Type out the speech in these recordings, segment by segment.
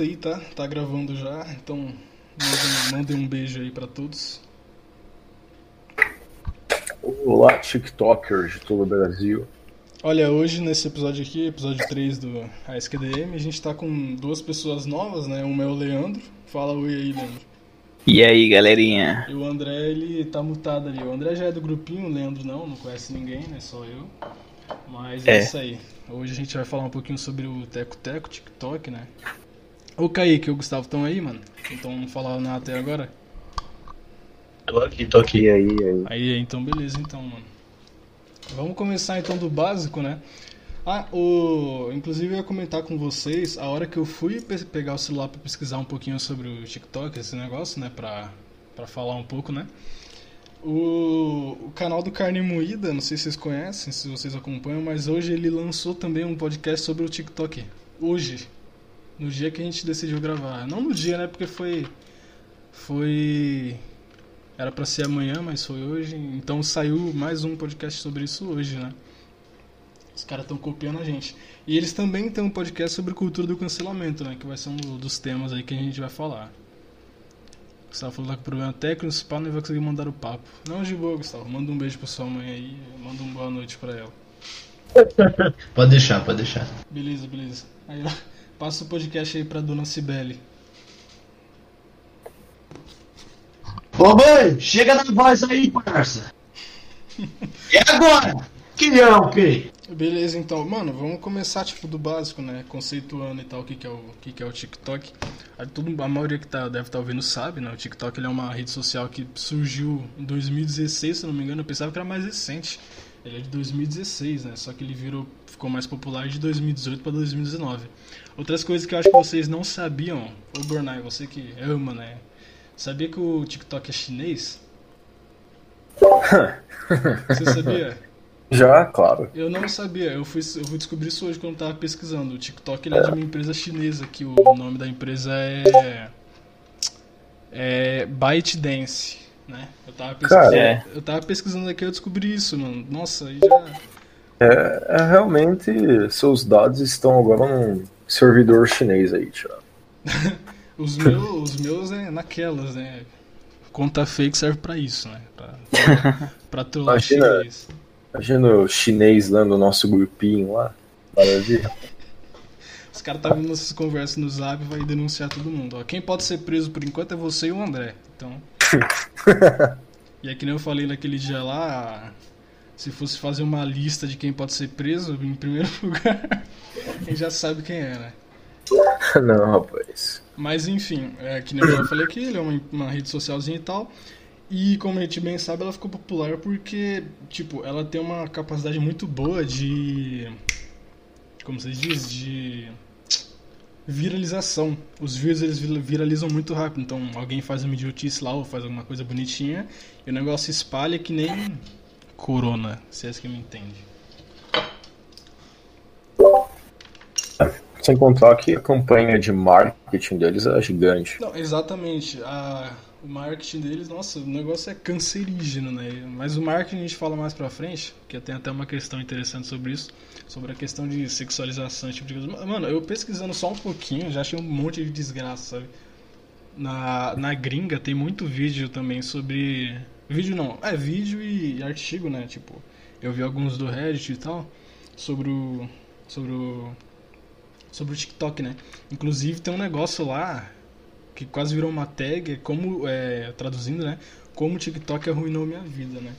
aí, tá? Tá gravando já, então mandem, mandem um beijo aí pra todos. Olá, TikTokers de todo o Brasil. Olha, hoje nesse episódio aqui, episódio 3 do ASQDM, a gente tá com duas pessoas novas, né? Uma é o Leandro. Fala oi aí, Leandro. E aí, galerinha? E o André, ele tá mutado ali. O André já é do grupinho, o Leandro não, não conhece ninguém, né? Só eu. Mas é, é isso aí. Hoje a gente vai falar um pouquinho sobre o Teco Teco, TikTok, né? O Kaique e o Gustavo estão aí, mano? Então não falaram nada até agora? Tô aqui, tô aqui, aí, aí. Aí, então beleza, então, mano. Vamos começar então do básico, né? Ah, o... inclusive eu ia comentar com vocês, a hora que eu fui pe pegar o celular para pesquisar um pouquinho sobre o TikTok, esse negócio, né, pra, pra falar um pouco, né? O... o canal do Carne Moída, não sei se vocês conhecem, se vocês acompanham, mas hoje ele lançou também um podcast sobre o TikTok. Hoje, no dia que a gente decidiu gravar. Não no dia, né? Porque foi. Foi. Era para ser amanhã, mas foi hoje. Então saiu mais um podcast sobre isso hoje, né? Os caras estão copiando a gente. E eles também têm um podcast sobre cultura do cancelamento, né? Que vai ser um dos temas aí que a gente vai falar. Gustavo falou que o problema técnico, o não vai conseguir mandar o papo. Não, de boa, Gustavo. Manda um beijo pra sua mãe aí. Manda uma boa noite pra ela. pode deixar, pode deixar. Beleza, beleza. Aí, Passa o podcast aí pra dona Cibele. Ô mãe, chega na voz aí, parça. E agora? Que é o quê? Beleza, então, mano, vamos começar tipo do básico, né? Conceituando e tal, o que, que, é, o, o que, que é o TikTok. A, todo, a maioria que tá, deve estar tá ouvindo sabe, né? O TikTok ele é uma rede social que surgiu em 2016, se não me engano. Eu pensava que era mais recente. Ele é de 2016, né? Só que ele virou, ficou mais popular de 2018 para 2019. Outras coisas que eu acho que vocês não sabiam, ô Bornai, você que ama, né? Sabia que o TikTok é chinês? Você sabia? Já, claro. Eu não sabia, eu fui, eu fui descobrir isso hoje quando eu tava pesquisando. O TikTok é de uma empresa chinesa, que o nome da empresa é. É ByteDance, né? Eu tava pesquisando, Cara, é. eu tava pesquisando aqui e eu descobri isso, mano. Nossa, aí já. É, é, realmente, seus dados estão agora num servidor chinês aí, Thiago. os, meus, os meus é naquelas, né? Conta fake serve pra isso, né? Pra, pra, pra trollar imagina, chinês. Imagina o chinês lá no nosso grupinho lá. Maravilha. Os caras tá vendo essas conversas no zap e vai denunciar todo mundo. Ó, quem pode ser preso por enquanto é você e o André. Então. e é que nem eu falei naquele dia lá, se fosse fazer uma lista de quem pode ser preso, em primeiro lugar, a gente já sabe quem é, né? Não, rapaz. Mas enfim, é, que nem eu já falei aqui, ele é uma, uma rede socialzinha e tal. E como a gente bem sabe, ela ficou popular porque, tipo, ela tem uma capacidade muito boa de. Como se diz? De viralização. Os vídeos eles viralizam muito rápido. Então alguém faz uma idiotice lá ou faz alguma coisa bonitinha e o negócio espalha que nem corona, se é que me entende. Sem contar que a campanha de marketing deles é gigante. Não, exatamente. A, o marketing deles, nossa, o negócio é cancerígeno, né? Mas o marketing a gente fala mais pra frente, que tem até uma questão interessante sobre isso, sobre a questão de sexualização, tipo de coisa. Mano, eu pesquisando só um pouquinho, já achei um monte de desgraça, sabe? Na, na gringa tem muito vídeo também sobre Vídeo não, é vídeo e artigo, né? Tipo, eu vi alguns do Reddit e tal sobre o sobre o sobre o TikTok, né? Inclusive tem um negócio lá que quase virou uma tag, como é, traduzindo, né? Como o TikTok arruinou minha vida, né?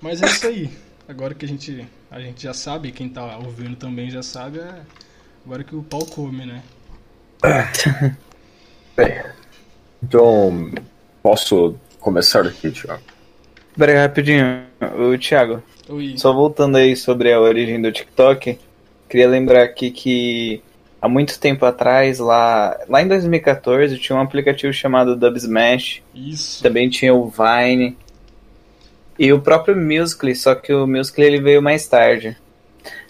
Mas é isso aí. Agora que a gente a gente já sabe, quem tá ouvindo também já sabe, é agora que o pau come, né? Bem, então posso começar aqui, Thiago? Peraí, rapidinho. O Thiago. Oi. Só voltando aí sobre a origem do TikTok, queria lembrar aqui que há muito tempo atrás, lá, lá em 2014, tinha um aplicativo chamado Dubsmash. Isso. Também tinha o Vine. E o próprio Musical.ly, só que o Musical.ly ele veio mais tarde.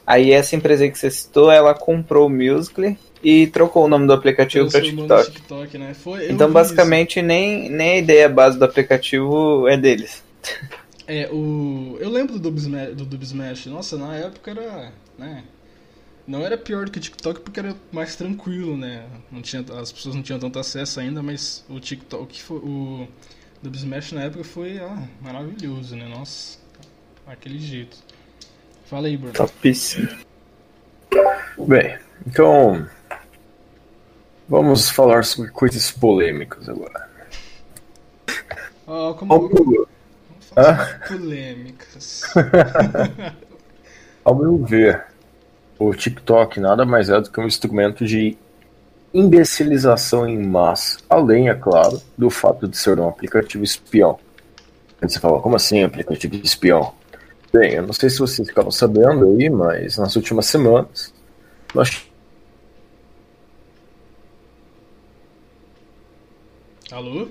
Aí essa empresa que você citou, ela comprou o Musical.ly e trocou o nome do aplicativo para TikTok. TikTok né? Foi, então basicamente nem, nem a ideia base do aplicativo é deles. É, o. Eu lembro do Dub Smash, do Dub Smash. Nossa, na época era. né? Não era pior do que o TikTok porque era mais tranquilo, né? Não tinha, as pessoas não tinham tanto acesso ainda, mas o TikTok, foi, o Dub Smash na época foi ah, maravilhoso, né? Nossa, aquele jeito. Fala aí, Bruno. Topíssimo. Bem, então. Vamos falar sobre coisas polêmicas agora. Oh, como... Polêmicas. Ao meu ver, o TikTok nada mais é do que um instrumento de imbecilização em massa, além, é claro, do fato de ser um aplicativo espião. Você fala, como assim aplicativo espião? Bem, eu não sei se vocês ficaram sabendo aí, mas nas últimas semanas nós Alô?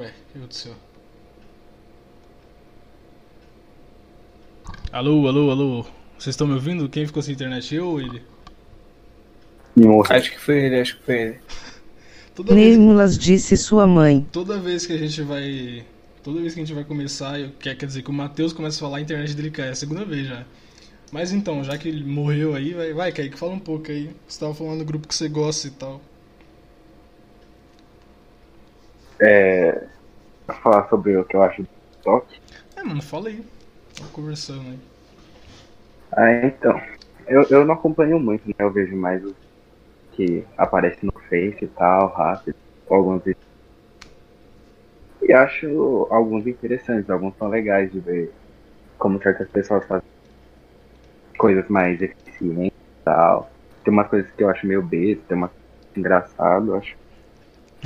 Ué, que aconteceu? Alô, alô, alô. Vocês estão me ouvindo? Quem ficou sem internet? Eu ou ele? Acho que foi ele, acho que foi ele. Toda vez... disse sua mãe. Toda vez que a gente vai. Toda vez que a gente vai começar, eu... quer, quer dizer que o Matheus começa a falar, a internet dele cai. É a segunda vez já. Mas então, já que ele morreu aí, vai, vai Kaique, fala um pouco aí. Você tava falando do grupo que você gosta e tal. É. Falar sobre o que eu acho do TikTok. É, mano, fala aí. Tô conversando aí. Ah, então. Eu, eu não acompanho muito, né? Eu vejo mais os que aparecem no Face e tal, rápido, alguns e acho alguns interessantes, alguns são legais de ver como certas pessoas fazem coisas mais eficientes e tal. Tem umas coisas que eu acho meio besta, tem umas engraçado, eu acho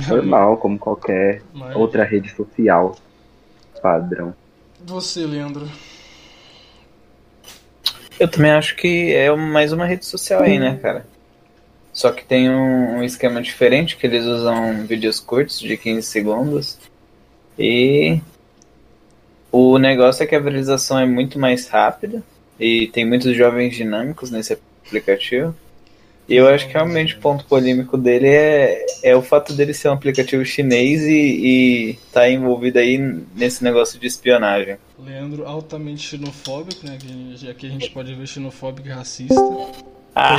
normal, como qualquer Mas... outra rede social padrão. Você, Leandro? Eu também acho que é mais uma rede social aí, né, cara? Só que tem um, um, esquema diferente, que eles usam vídeos curtos de 15 segundos. E o negócio é que a viralização é muito mais rápida. E tem muitos jovens dinâmicos nesse aplicativo. E eu acho que realmente o ponto polêmico dele é, é o fato dele ser um aplicativo chinês e, e tá envolvido aí nesse negócio de espionagem. Leandro, altamente xenofóbico, né? Que aqui a gente pode ver xenofóbico e racista. Ah,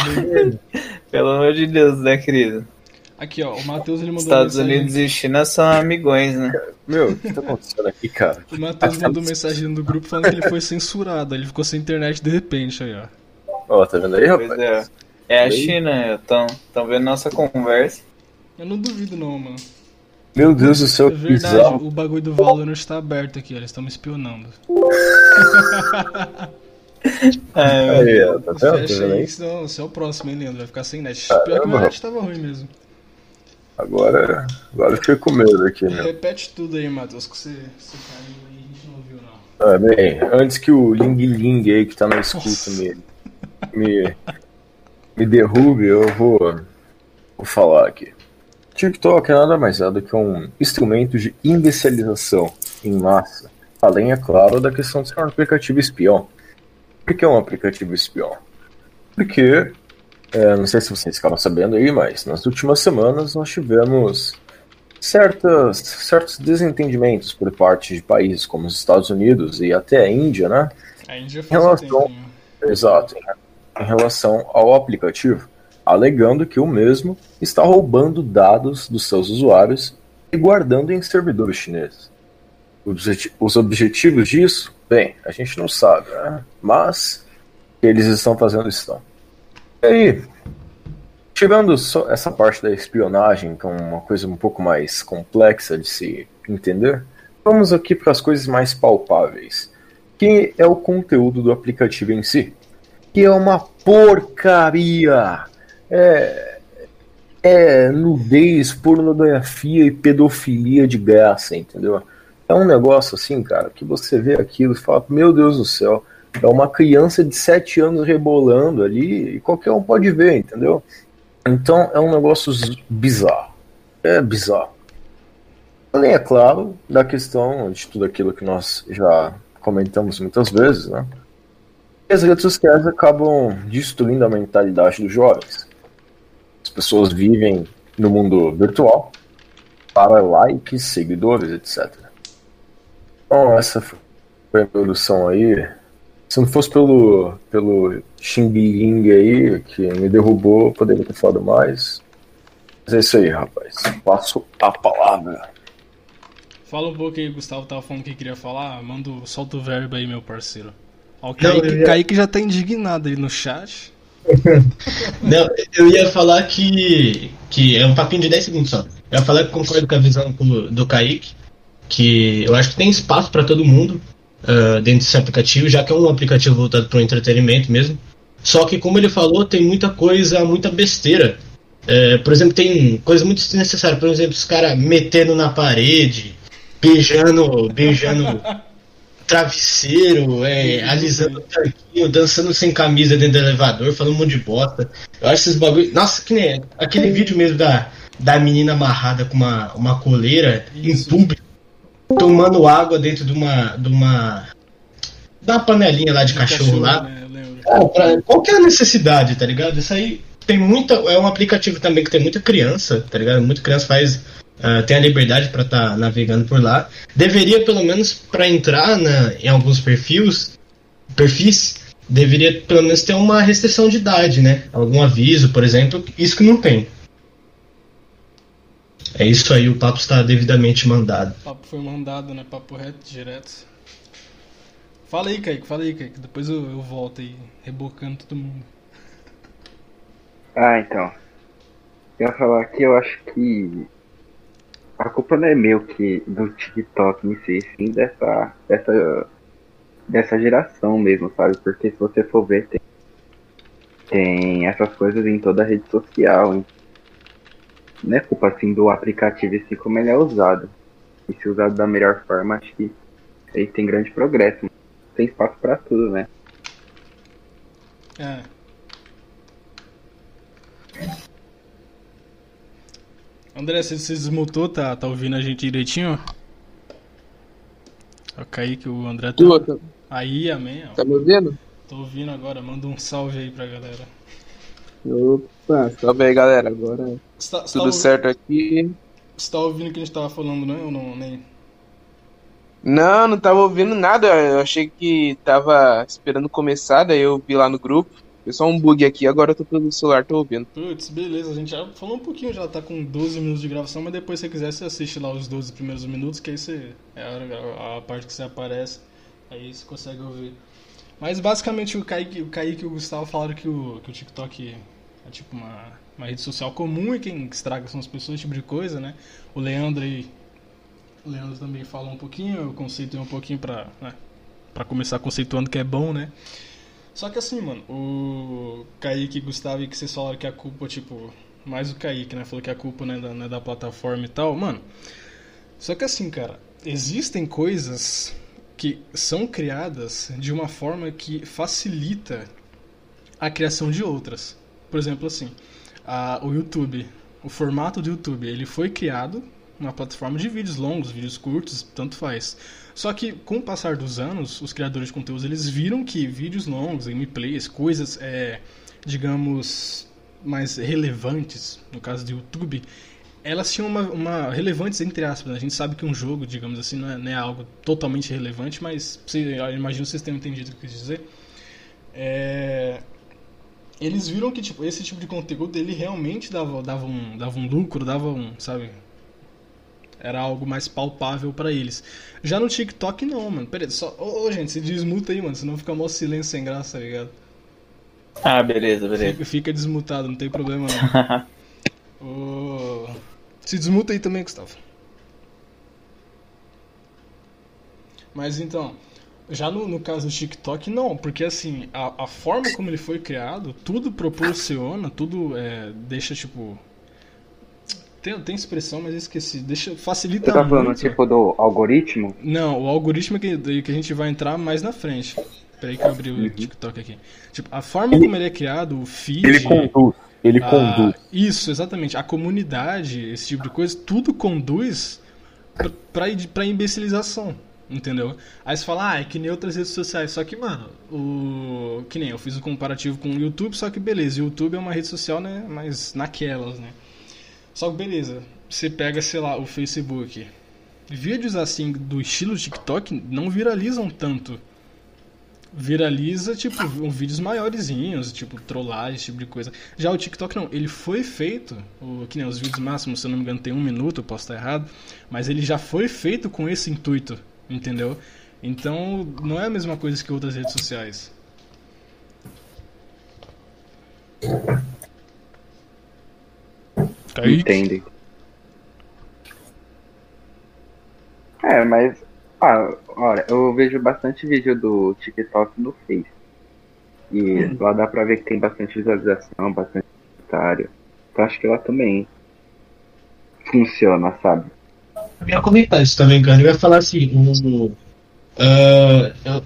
pelo amor de Deus, né, querido? Aqui, ó, o Matheus ele mandou Estados mensagem... Unidos e China são amigões, né? Meu, o que tá acontecendo aqui, cara? O Matheus mandou mensagem no grupo falando que ele foi censurado, ele ficou sem internet de repente aí, ó. Ó, oh, tá vendo aí, rapaz? É. é. a China, estão vendo nossa conversa. Eu não duvido não, mano. Meu Deus do céu, é verdade, bizarro. o bagulho do Valorant está aberto aqui, eles estão me espionando. É, aí, tá vendo? Fecha aí, senão você é o próximo, hein, Leandro? Vai ficar sem net. Caramba. Pior que meu net tava ruim mesmo. Agora, agora eu fiquei com medo aqui, né? Repete tudo aí, Matheus, que você, você caiu aí e a gente não ouviu, não. Ah, bem, antes que o Ling Ling aí que tá na escuta me, me, me derrube, eu vou, vou falar aqui. TikTok é nada mais é do que um instrumento de imbecilização em massa, além, é claro, da questão de ser um aplicativo espião. Por que é um aplicativo espião? Porque é, não sei se vocês ficaram sabendo aí, mas nas últimas semanas nós tivemos certas, certos desentendimentos por parte de países como os Estados Unidos e até a Índia, né? A Índia em relação, Exato, em relação ao aplicativo, alegando que o mesmo está roubando dados dos seus usuários e guardando em servidores chineses. Os objetivos disso, bem, a gente não sabe, né? mas eles estão fazendo isso. E aí, tirando essa parte da espionagem, que é uma coisa um pouco mais complexa de se entender, vamos aqui para as coisas mais palpáveis, que é o conteúdo do aplicativo em si, que é uma porcaria. É, é nudez, pornografia e pedofilia de graça, entendeu? É um negócio assim, cara, que você vê aquilo e fala, meu Deus do céu, é uma criança de 7 anos rebolando ali e qualquer um pode ver, entendeu? Então é um negócio bizarro. É bizarro. Além, é claro, da questão de tudo aquilo que nós já comentamos muitas vezes, né? As redes sociais acabam destruindo a mentalidade dos jovens. As pessoas vivem no mundo virtual para likes, seguidores, etc. Então, essa foi a introdução aí. Se não fosse pelo, pelo Xing Ling aí, que me derrubou, poderia ter falado mais. Mas é isso aí, rapaz. Passo a palavra. Fala um pouco aí, Gustavo tava falando que queria falar. Manda, solta o verbo aí, meu parceiro. Ó, o Kaique, ia... Kaique já tá indignado aí no chat. Não, eu ia falar que. que é um papinho de 10 segundos só. Eu ia falar que concordo com a visão do Kaique, que eu acho que tem espaço para todo mundo uh, dentro desse aplicativo, já que é um aplicativo voltado para o entretenimento mesmo. Só que, como ele falou, tem muita coisa, muita besteira. É, por exemplo, tem coisa muito desnecessária. Por exemplo, os caras metendo na parede, beijando, beijando travesseiro, é, alisando o tanquinho, dançando sem camisa dentro do elevador, falando um monte de bosta. Eu acho esses bagulho. Nossa, que nem aquele vídeo mesmo da, da menina amarrada com uma, uma coleira Isso. em público, tomando água dentro de uma. de uma. da panelinha lá de cachorro, cachorro, lá. Né? Cara, pra, qual que é a necessidade, tá ligado? Isso aí tem muita. É um aplicativo também que tem muita criança, tá ligado? Muita criança faz uh, tem a liberdade para estar tá navegando por lá. Deveria, pelo menos, para entrar na, em alguns perfis, perfis, deveria pelo menos ter uma restrição de idade, né? Algum aviso, por exemplo. Isso que não tem. É isso aí, o papo está devidamente mandado. O papo foi mandado, né? Papo reto, direto. Fala aí, Kaique, fala aí, Kaique. Depois eu, eu volto aí, rebocando todo mundo. Ah, então. Eu ia falar que eu acho que a culpa não é meu que do TikTok em si, sim dessa, dessa, dessa geração mesmo, sabe? Porque se você for ver, tem, tem essas coisas em toda a rede social. Hein? Não é culpa assim do aplicativo assim como ele é usado. E se usado da melhor forma, acho que ele tem grande progresso. Tem espaço para tudo, né? É. André, você se desmutou, tá, tá ouvindo a gente direitinho? Ó, Kaique, o André tá. Aí, amém. Ó. Tá me ouvindo? Tô ouvindo agora, manda um salve aí pra galera. Opa, salve aí galera, agora tá, tudo tá certo aqui. Você tá ouvindo o que a gente tava falando, né? Ou não, nem? Não, não tava ouvindo nada. Eu achei que tava esperando começar, daí eu vi lá no grupo. Foi só um bug aqui, agora eu tô pelo celular, tô ouvindo. Putz, beleza, a gente já falou um pouquinho, já tá com 12 minutos de gravação, mas depois se você quiser, você assiste lá os 12 primeiros minutos, que aí você. É a, a parte que você aparece, aí você consegue ouvir. Mas basicamente o Kaique, o Kaique e o Gustavo falaram que o, que o TikTok é tipo uma, uma rede social comum e quem estraga são as pessoas, esse tipo de coisa, né? O Leandro aí. O Leandro também falou um pouquinho, eu conceituei um pouquinho pra, né, pra começar conceituando que é bom, né? Só que assim, mano, o Kaique e Gustavo que vocês falaram que a culpa, tipo, mais o Kaique, né? Falou que a culpa não é da, é da plataforma e tal, mano. Só que assim, cara, existem coisas que são criadas de uma forma que facilita a criação de outras. Por exemplo, assim, a, o YouTube, o formato do YouTube, ele foi criado uma plataforma de vídeos longos, vídeos curtos, tanto faz. Só que com o passar dos anos, os criadores de conteúdos eles viram que vídeos longos, gameplays, coisas, é, digamos, mais relevantes, no caso do YouTube, elas tinham uma, uma relevantes entre aspas. Né? A gente sabe que um jogo, digamos assim, não é, não é algo totalmente relevante, mas eu imagino que vocês tenham entendido o que eu quis dizer. É, eles viram que tipo, esse tipo de conteúdo ele realmente dava, dava, um, dava um lucro, dava um, sabe, era algo mais palpável para eles. Já no TikTok não, mano. Pera aí, só. Ô, ô, gente, se desmuta aí, mano. Senão fica mó silêncio sem graça, tá ligado? Ah, beleza, beleza. Fica, fica desmutado, não tem problema não. ô... Se desmuta aí também, Gustavo. Mas então, já no, no caso do TikTok, não, porque assim, a, a forma como ele foi criado, tudo proporciona, tudo é, deixa tipo tem, tem expressão, mas eu esqueci. Deixa, facilita Você tá falando muito. tipo do algoritmo? Não, o algoritmo é que, que a gente vai entrar mais na frente. Peraí que eu abri o uhum. TikTok aqui. Tipo, a forma como ele é criado, o feed... Ele conduz. Ele a, conduz. Isso, exatamente. A comunidade, esse tipo de coisa, tudo conduz pra, pra imbecilização. Entendeu? Aí você fala, ah, é que nem outras redes sociais. Só que, mano, o. Que nem eu fiz o um comparativo com o YouTube, só que beleza, o YouTube é uma rede social, né? Mas naquelas, né? Só que beleza, você pega, sei lá, o Facebook. vídeos assim do estilo TikTok não viralizam tanto. Viraliza, tipo, vídeos maiorzinhos, tipo, trollagem, esse tipo de coisa. Já o TikTok não, ele foi feito, o, que nem os vídeos máximos, se eu não me engano, tem um minuto, eu posso estar errado, mas ele já foi feito com esse intuito, entendeu? Então, não é a mesma coisa que outras redes sociais. Entende. É, mas. Ah, olha, eu vejo bastante vídeo do TikTok no Face. E hum. lá dá pra ver que tem bastante visualização, bastante comentário. Então acho que lá também funciona, sabe? Eu ia comentar isso também, cara. Eu ia falar assim, o. Uh,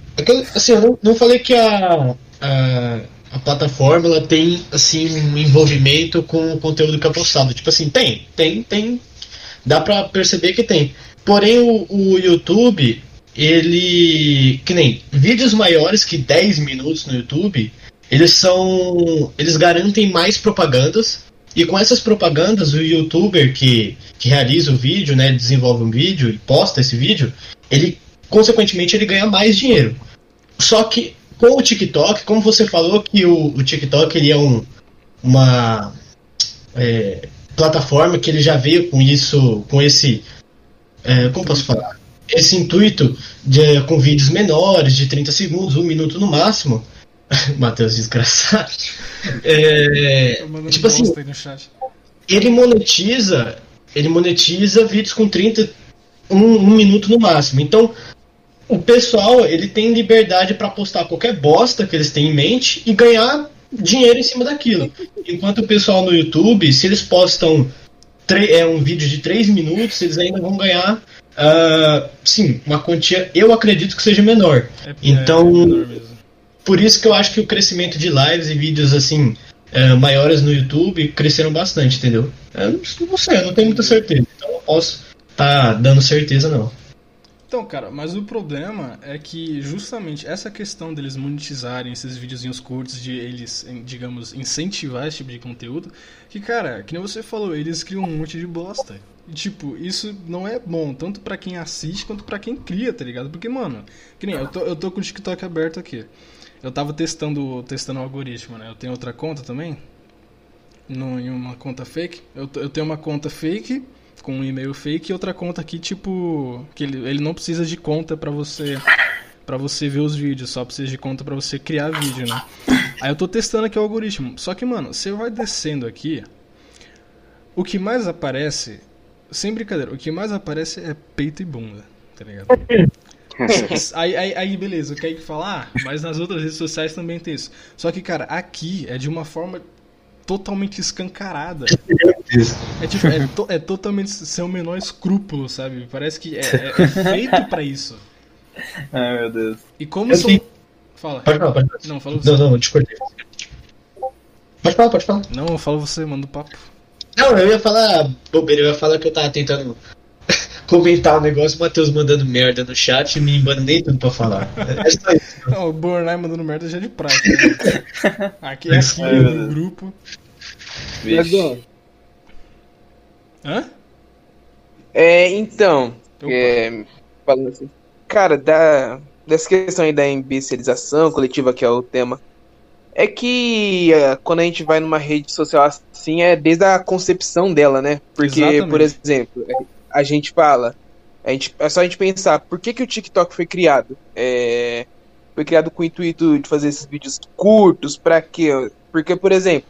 assim, eu não, não falei que a, a, a, plataforma ela tem assim um envolvimento com o conteúdo que é postado. Tipo assim, tem, tem, tem. Dá pra perceber que tem. Porém, o, o YouTube, ele. Que nem vídeos maiores que 10 minutos no YouTube, eles são. Eles garantem mais propagandas. E com essas propagandas, o youtuber que, que realiza o vídeo, né, desenvolve um vídeo e posta esse vídeo, ele consequentemente ele ganha mais dinheiro. Só que com o TikTok, como você falou que o, o TikTok ele é um, uma é, plataforma que ele já veio com isso, com esse é, como posso falar? Esse intuito de, com vídeos menores, de 30 segundos, um minuto no máximo. Matheus, desgraçado. É, tipo assim, ele monetiza, ele monetiza vídeos com 30, um, um minuto no máximo. Então, o pessoal ele tem liberdade para postar qualquer bosta que eles têm em mente e ganhar dinheiro em cima daquilo. Enquanto o pessoal no YouTube, se eles postam é um vídeo de 3 minutos, eles ainda vão ganhar, uh, sim, uma quantia, eu acredito que seja menor. É, então, é menor por isso que eu acho que o crescimento de lives e vídeos assim uh, maiores no YouTube cresceram bastante, entendeu? Eu não, não sei, eu não tenho muita certeza, então não posso estar tá dando certeza não. Então, cara, mas o problema é que justamente essa questão deles monetizarem esses videozinhos curtos, de eles, digamos, incentivar esse tipo de conteúdo, que, cara, que nem você falou, eles criam um monte de bosta. E, tipo, isso não é bom, tanto para quem assiste quanto para quem cria, tá ligado? Porque, mano, que nem eu tô, eu tô com o TikTok aberto aqui. Eu tava testando, testando o algoritmo, né? Eu tenho outra conta também, no, em uma conta fake. Eu, eu tenho uma conta fake com um e-mail fake e outra conta aqui, tipo, que ele, ele não precisa de conta para você para você ver os vídeos, só precisa de conta para você criar vídeo, né? Aí eu tô testando aqui o algoritmo. Só que, mano, você vai descendo aqui, o que mais aparece, sem brincadeira, o que mais aparece é peito e bunda, tá ligado? aí, aí, aí, beleza, quer que falar? Ah, mas nas outras redes sociais também tem isso. Só que, cara, aqui é de uma forma totalmente escancarada. É, tipo, é, to, é totalmente seu menor escrúpulo, sabe? Parece que é, é, é feito para isso. Ai, meu Deus. E como são. Tenho... Fala. Pode falar, pode falar. Não, fala você. Não, não, discordei. Pode falar, pode falar. Não, fala você, manda o papo. Não, eu ia falar bobeira, eu ia falar que eu tava tentando comentar um negócio, o Matheus mandando merda no chat e me nem tudo pra falar. É só isso. Não, o Bornai mandando merda já é de praia. Né? Aqui é aqui no grupo. Vixe. Hã? É, então. É, falando assim. Cara, da, dessa questão aí da imbecilização coletiva, que é o tema. É que é, quando a gente vai numa rede social assim, é desde a concepção dela, né? Porque, Exatamente. por exemplo, a gente fala. A gente, é só a gente pensar, por que, que o TikTok foi criado? É, foi criado com o intuito de fazer esses vídeos curtos, para quê? Porque, por exemplo,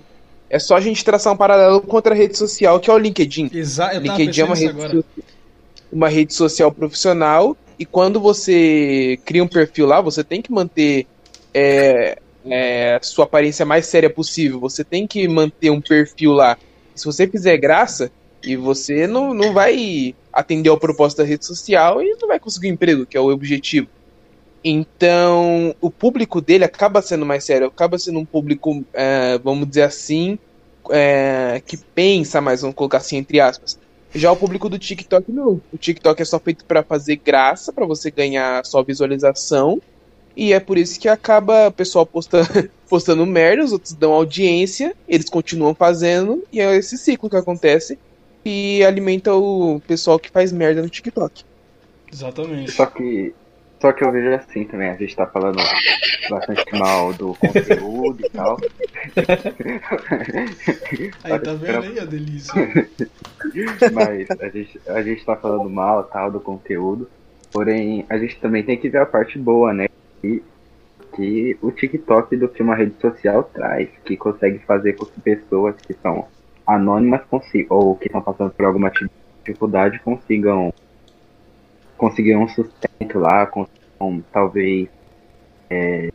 é só a gente traçar um paralelo com outra rede social, que é o LinkedIn. Exato, LinkedIn é uma rede, uma rede social profissional, e quando você cria um perfil lá, você tem que manter é, é, sua aparência mais séria possível. Você tem que manter um perfil lá. Se você fizer graça, e você não, não vai atender ao propósito da rede social e não vai conseguir um emprego, que é o objetivo. Então, o público dele acaba sendo mais sério, acaba sendo um público, é, vamos dizer assim, é, que pensa mais, vamos colocar assim, entre aspas. Já o público do TikTok não. O TikTok é só feito para fazer graça, para você ganhar só visualização. E é por isso que acaba o pessoal postando, postando merda, os outros dão audiência, eles continuam fazendo, e é esse ciclo que acontece e alimenta o pessoal que faz merda no TikTok. Exatamente. Só que só que eu vejo assim também, a gente tá falando bastante mal do conteúdo e tal. Aí tá vendo aí a delícia. Mas a gente, a gente tá falando mal tal do conteúdo. Porém, a gente também tem que ver a parte boa, né? Que, que o TikTok do que uma rede social traz, que consegue fazer com que pessoas que são anônimas consigam, ou que estão passando por alguma dificuldade consigam conseguir um sustento lá, consigam talvez é,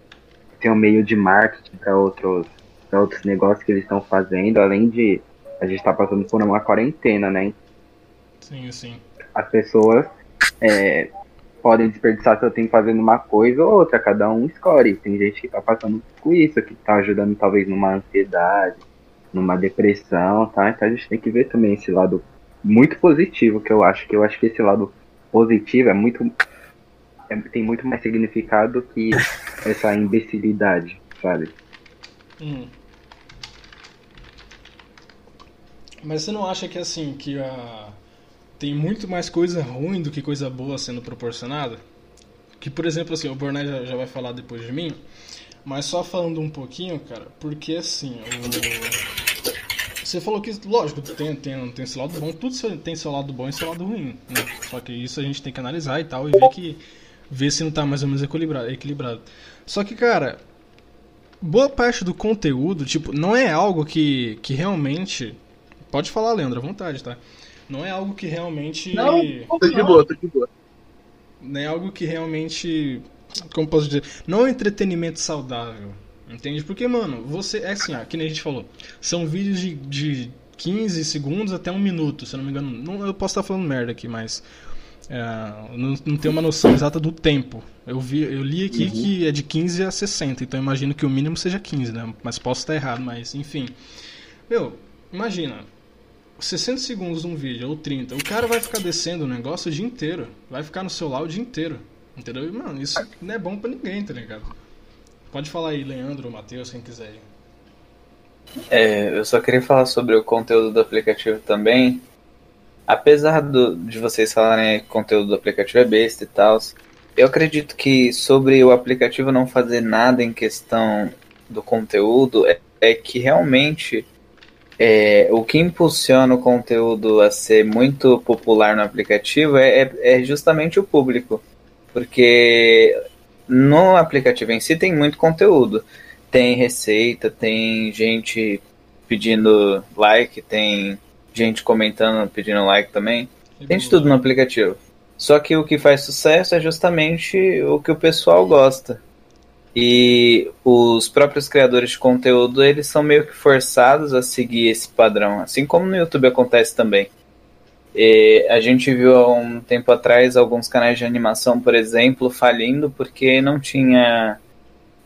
ter um meio de marketing para outros, outros negócios que eles estão fazendo, além de a gente estar tá passando por uma quarentena, né? Sim, sim. As pessoas é, podem desperdiçar seu tempo fazendo uma coisa ou outra, cada um escolhe. Tem gente que está passando com isso, que está ajudando talvez numa ansiedade, numa depressão, tá? Então a gente tem que ver também esse lado muito positivo que eu acho, que eu acho que esse lado positivo é muito é, tem muito mais significado que essa imbecilidade, sabe? Hum. Mas você não acha que assim que a tem muito mais coisa ruim do que coisa boa sendo proporcionada? Que por exemplo assim, o Bornai já, já vai falar depois de mim, mas só falando um pouquinho, cara, porque assim, o você falou que, lógico, tem, tem, tem seu lado bom, tudo tem seu lado bom e seu lado ruim, né? Só que isso a gente tem que analisar e tal e ver que ver se não tá mais ou menos equilibrado, equilibrado. Só que, cara, boa parte do conteúdo, tipo, não é algo que, que realmente. Pode falar, Leandro, à vontade, tá? Não é algo que realmente. Não, tô de boa, tô de boa. Não é algo que realmente. Como posso dizer? Não é um entretenimento saudável. Entende? Porque, mano, você. É assim, ó, que nem a gente falou. São vídeos de, de 15 segundos até um minuto, se eu não me engano. Não, eu posso estar falando merda aqui, mas. É, não, não tenho uma noção exata do tempo. Eu, vi, eu li aqui uhum. que é de 15 a 60, então imagino que o mínimo seja 15, né? Mas posso estar errado, mas enfim. Meu, imagina. 60 segundos num vídeo, ou 30. O cara vai ficar descendo o negócio o dia inteiro. Vai ficar no celular o dia inteiro. Entendeu? Mano, isso não é bom pra ninguém, tá ligado? Pode falar aí, Leandro, Matheus, quem quiser. É, eu só queria falar sobre o conteúdo do aplicativo também. Apesar do, de vocês falarem que o conteúdo do aplicativo é besta e tal, eu acredito que sobre o aplicativo não fazer nada em questão do conteúdo é, é que realmente é, o que impulsiona o conteúdo a ser muito popular no aplicativo é, é, é justamente o público. Porque no aplicativo em si tem muito conteúdo. Tem receita, tem gente pedindo like, tem gente comentando, pedindo like também. Tem de tudo no aplicativo. Só que o que faz sucesso é justamente o que o pessoal gosta. E os próprios criadores de conteúdo, eles são meio que forçados a seguir esse padrão, assim como no YouTube acontece também. E a gente viu há um tempo atrás alguns canais de animação, por exemplo, falindo porque não tinha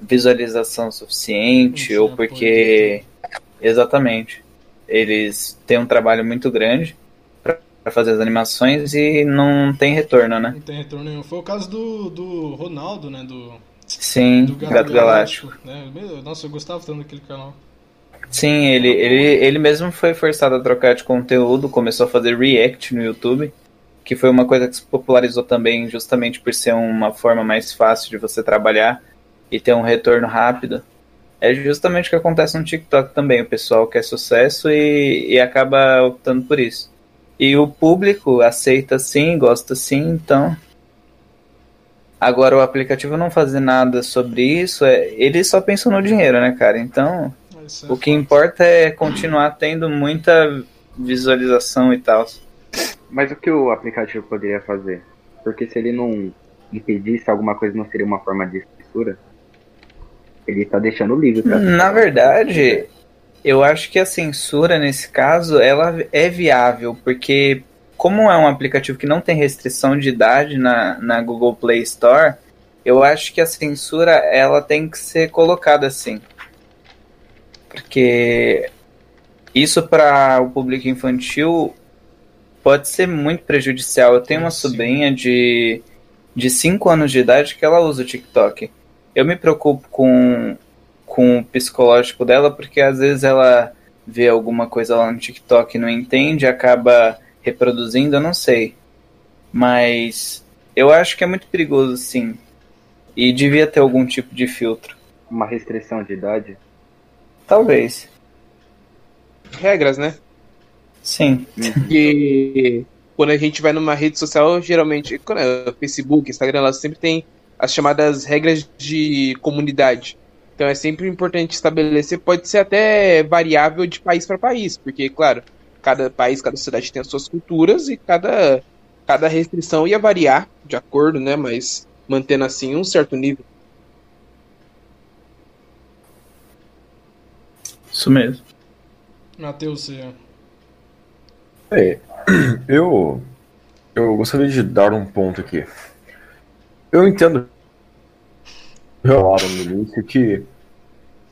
visualização suficiente ou porque. Exatamente. Eles têm um trabalho muito grande para fazer as animações e não tem retorno, né? Não tem retorno nenhum. Foi o caso do, do Ronaldo, né? Do, Sim, do Gato, Gato Galáctico. Galáctico. Né? Nossa, eu gostava tanto daquele canal. Sim, ele, ele, ele mesmo foi forçado a trocar de conteúdo, começou a fazer react no YouTube, que foi uma coisa que se popularizou também justamente por ser uma forma mais fácil de você trabalhar e ter um retorno rápido. É justamente o que acontece no TikTok também, o pessoal quer sucesso e, e acaba optando por isso. E o público aceita sim, gosta sim, então Agora, o aplicativo não fazer nada sobre isso, é, ele só pensa no dinheiro, né, cara? Então, o que importa é continuar tendo muita visualização e tal. Mas o que o aplicativo poderia fazer? Porque se ele não impedisse alguma coisa, não seria uma forma de censura? Ele tá deixando livre. Pra Na verdade, eu acho que a censura nesse caso ela é viável, porque como é um aplicativo que não tem restrição de idade na, na Google Play Store, eu acho que a censura ela tem que ser colocada assim. Porque isso para o público infantil pode ser muito prejudicial. Eu tenho uma sobrinha de, de 5 anos de idade que ela usa o TikTok. Eu me preocupo com, com o psicológico dela porque às vezes ela vê alguma coisa lá no TikTok e não entende, acaba reproduzindo, eu não sei. Mas Eu acho que é muito perigoso, sim. E devia ter algum tipo de filtro. Uma restrição de idade? Talvez. Regras, né? Sim. E quando a gente vai numa rede social, geralmente, quando é Facebook, Instagram, elas sempre tem as chamadas regras de comunidade. Então é sempre importante estabelecer, pode ser até variável de país para país, porque, claro, cada país, cada cidade tem as suas culturas e cada, cada restrição ia variar de acordo, né? Mas mantendo assim um certo nível. Isso mesmo. Matheus, você. É, eu, eu gostaria de dar um ponto aqui. Eu entendo falaram no início que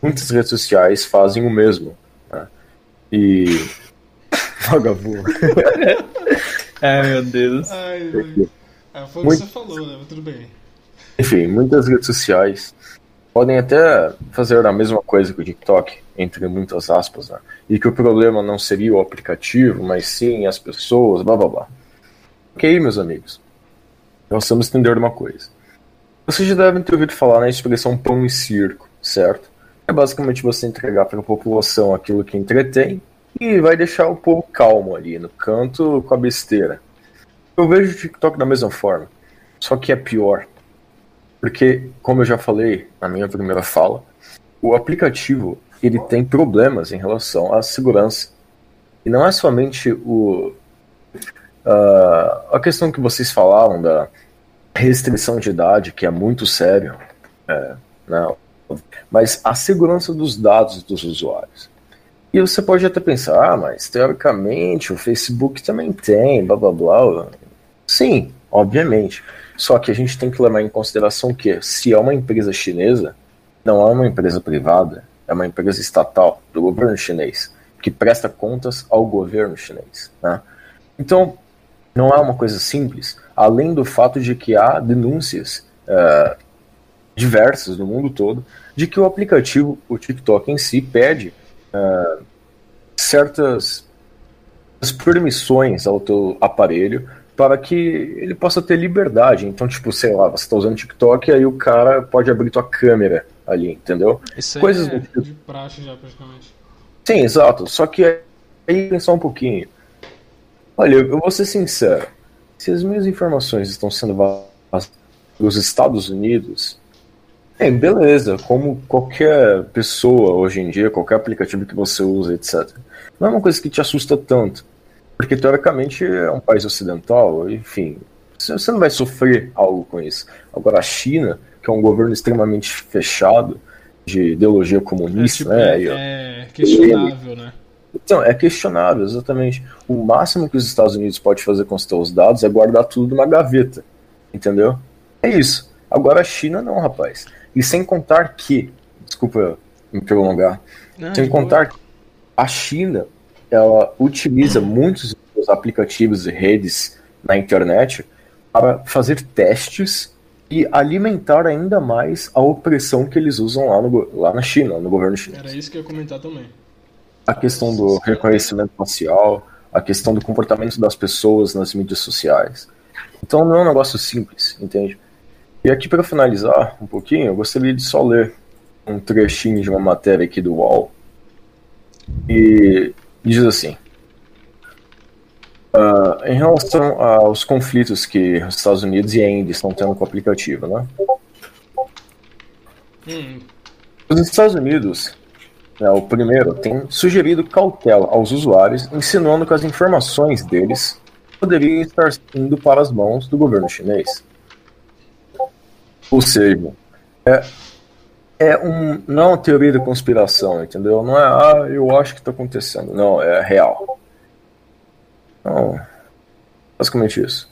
muitas redes sociais fazem o mesmo. Né? E. Vagabundo. Ai meu Deus. Ai, é, foi o que você falou, né? Mas tudo bem. Enfim, muitas redes sociais podem até fazer a mesma coisa que o TikTok, entre muitas aspas, né? E que o problema não seria o aplicativo, mas sim as pessoas, blá blá blá. Ok, meus amigos. Nós vamos entender uma coisa. Vocês já devem ter ouvido falar na expressão pão e circo, certo? É basicamente você entregar para a população aquilo que entretém e vai deixar o povo calmo ali no canto com a besteira. Eu vejo o TikTok da mesma forma, só que é pior. Porque, como eu já falei na minha primeira fala, o aplicativo ele tem problemas em relação à segurança. E não é somente o, uh, a questão que vocês falaram da restrição de idade, que é muito sério, é, né, mas a segurança dos dados dos usuários. E você pode até pensar, ah, mas teoricamente o Facebook também tem, blá blá blá. Sim, obviamente. Só que a gente tem que levar em consideração que, se é uma empresa chinesa, não é uma empresa privada, é uma empresa estatal do governo chinês, que presta contas ao governo chinês. Né? Então, não é uma coisa simples, além do fato de que há denúncias uh, diversas no mundo todo de que o aplicativo, o TikTok em si, pede uh, certas permissões ao teu aparelho para que ele possa ter liberdade. Então, tipo, sei lá, você está usando TikTok e aí o cara pode abrir tua câmera ali, entendeu? Isso Coisas é tipo. de praxe já, praticamente. Sim, exato. Só que aí pensar um pouquinho. Olha, eu vou ser sincero. Se as minhas informações estão sendo vazadas pelos Estados Unidos, bem, beleza, como qualquer pessoa hoje em dia, qualquer aplicativo que você usa, etc. Não é uma coisa que te assusta tanto. Porque teoricamente é um país ocidental, enfim, você não vai sofrer algo com isso. Agora a China, que é um governo extremamente fechado, de ideologia comunista, é, tipo, né? É, questionável, né? Então, é questionável, exatamente. O máximo que os Estados Unidos pode fazer com os seus dados é guardar tudo numa gaveta. Entendeu? É isso. Agora a China não, rapaz. E sem contar que, desculpa me prolongar, sem contar que a China ela utiliza muitos dos aplicativos e redes na internet para fazer testes e alimentar ainda mais a opressão que eles usam lá, no, lá na China, no governo chinês. Era isso que eu ia comentar também. A questão do reconhecimento facial, a questão do comportamento das pessoas nas mídias sociais. Então não é um negócio simples, entende? E aqui para finalizar um pouquinho, eu gostaria de só ler um trechinho de uma matéria aqui do UOL. E diz assim: uh, em relação aos conflitos que os Estados Unidos e a Índia estão tendo com o aplicativo, né? Hum. Os Estados Unidos, né, o primeiro, tem sugerido cautela aos usuários, insinuando que as informações deles poderiam estar indo para as mãos do governo chinês. Ou seja, é, é um, não é uma teoria da conspiração, entendeu? Não é, ah, eu acho que está acontecendo. Não, é real. Então, basicamente isso.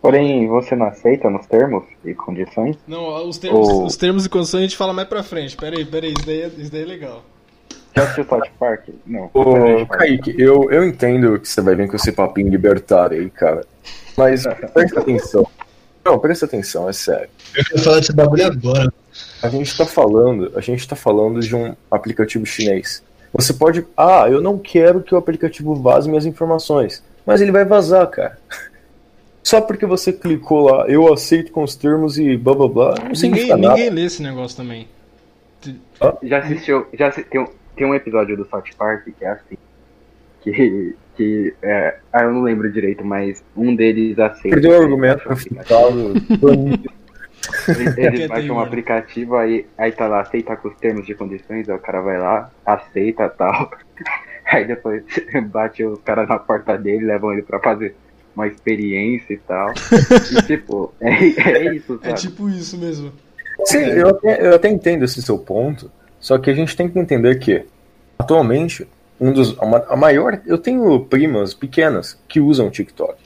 Porém, você não aceita nos termos e condições? Não, os termos, Ou... os termos e condições a gente fala mais pra frente. Pera aí, pera aí, isso daí é, isso daí é legal. Já assistiu South Park? Não. Ô, Kaique, eu, eu entendo que você vai vir com esse papinho libertário aí, cara. Mas presta atenção. Não, presta atenção, é sério. Eu quero falar desse bagulho agora. A gente tá falando, a gente tá falando de um aplicativo chinês. Você pode, ah, eu não quero que o aplicativo vaze minhas informações, mas ele vai vazar, cara. só porque você clicou lá, eu aceito com os termos e blá blá blá. Não ninguém, nada. ninguém lê esse negócio também. Já assistiu? Já tem, um, tem um episódio do South Park que é assim. Que. que é, ah, eu não lembro direito, mas um deles aceita. Perdeu o argumento Eles, eles baixam um aplicativo, aí, aí tá lá, aceitar com os termos de condições, aí o cara vai lá, aceita tal. Aí depois bate os caras na porta dele, levam ele pra fazer uma experiência e tal. e tipo, é, é isso, é sabe? É tipo isso mesmo. Sim, eu até, eu até entendo esse seu ponto, só que a gente tem que entender que, atualmente, um dos, a maior. Eu tenho primas pequenas que usam TikTok.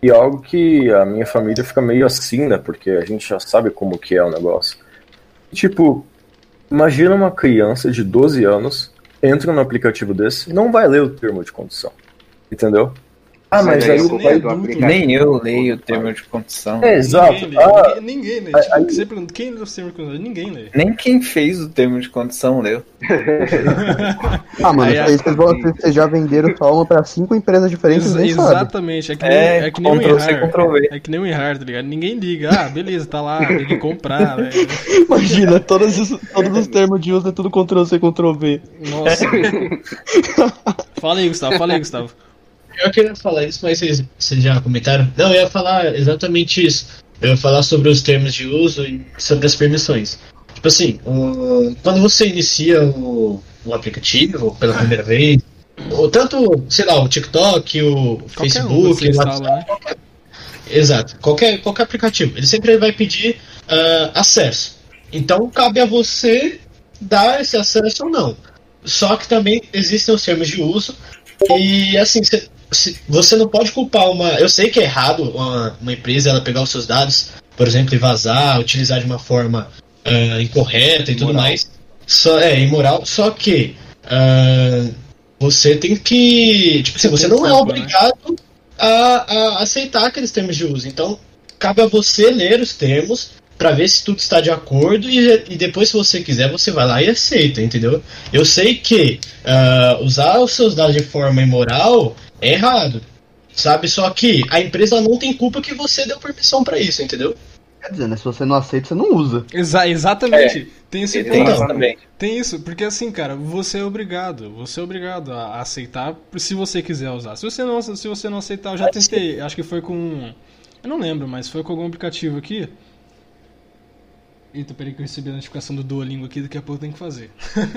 E é algo que a minha família fica meio assim, né? Porque a gente já sabe como que é o negócio. Tipo, imagina uma criança de 12 anos entra no aplicativo desse, não vai ler o termo de condição. Entendeu? Ah, mas aí o pai Nem eu leio o termo de condição. É, exato. Ninguém lê. Ah, ninguém, lê. Tipo, aí... você pergunta, quem lê o termo de condição? Ninguém lê. Nem quem fez o termo de condição leu. ah, mano, aí, aí vocês, vão, vocês já venderam sua alma pra cinco empresas diferentes, Ex Exatamente. É que nem, é, é que nem um errar. É que nem um errar, tá ligado? Ninguém liga. Ah, beleza, tá lá, tem que comprar, velho. Imagina, todos os, todos os termos de uso é tudo Ctrl-C, Ctrl-V. Nossa. fala aí, Gustavo, fala aí, Gustavo. Eu queria falar isso, mas vocês, vocês já comentaram? Não, eu ia falar exatamente isso. Eu ia falar sobre os termos de uso e sobre as permissões. Tipo assim, o, quando você inicia o, o aplicativo pela primeira vez, ou tanto, sei lá, o TikTok, o qualquer Facebook, um WhatsApp, né? qualquer, exato, qualquer, qualquer aplicativo, ele sempre vai pedir uh, acesso. Então cabe a você dar esse acesso ou não. Só que também existem os termos de uso e assim, você você não pode culpar uma. Eu sei que é errado uma, uma, empresa ela pegar os seus dados, por exemplo, e vazar, utilizar de uma forma uh, incorreta e tudo mais. Só, é, imoral. Só que uh, você tem que. Tipo assim, você não é né? obrigado a, a aceitar aqueles termos de uso. Então, cabe a você ler os termos para ver se tudo está de acordo e, e, depois, se você quiser, você vai lá e aceita, entendeu? Eu sei que uh, usar os seus dados de forma imoral é errado. Sabe? Só que a empresa não tem culpa que você deu permissão para isso, entendeu? Quer dizer, né? Se você não aceita, você não usa. Exa exatamente. É. Tem isso também. Tem isso, porque assim, cara, você é obrigado. Você é obrigado a aceitar se você quiser usar. Se você não, se você não aceitar, eu já tentei. Acho que foi com. Eu não lembro, mas foi com algum aplicativo aqui. Eita, peraí que eu recebi a notificação do Duolingo aqui, daqui a pouco eu tenho que fazer.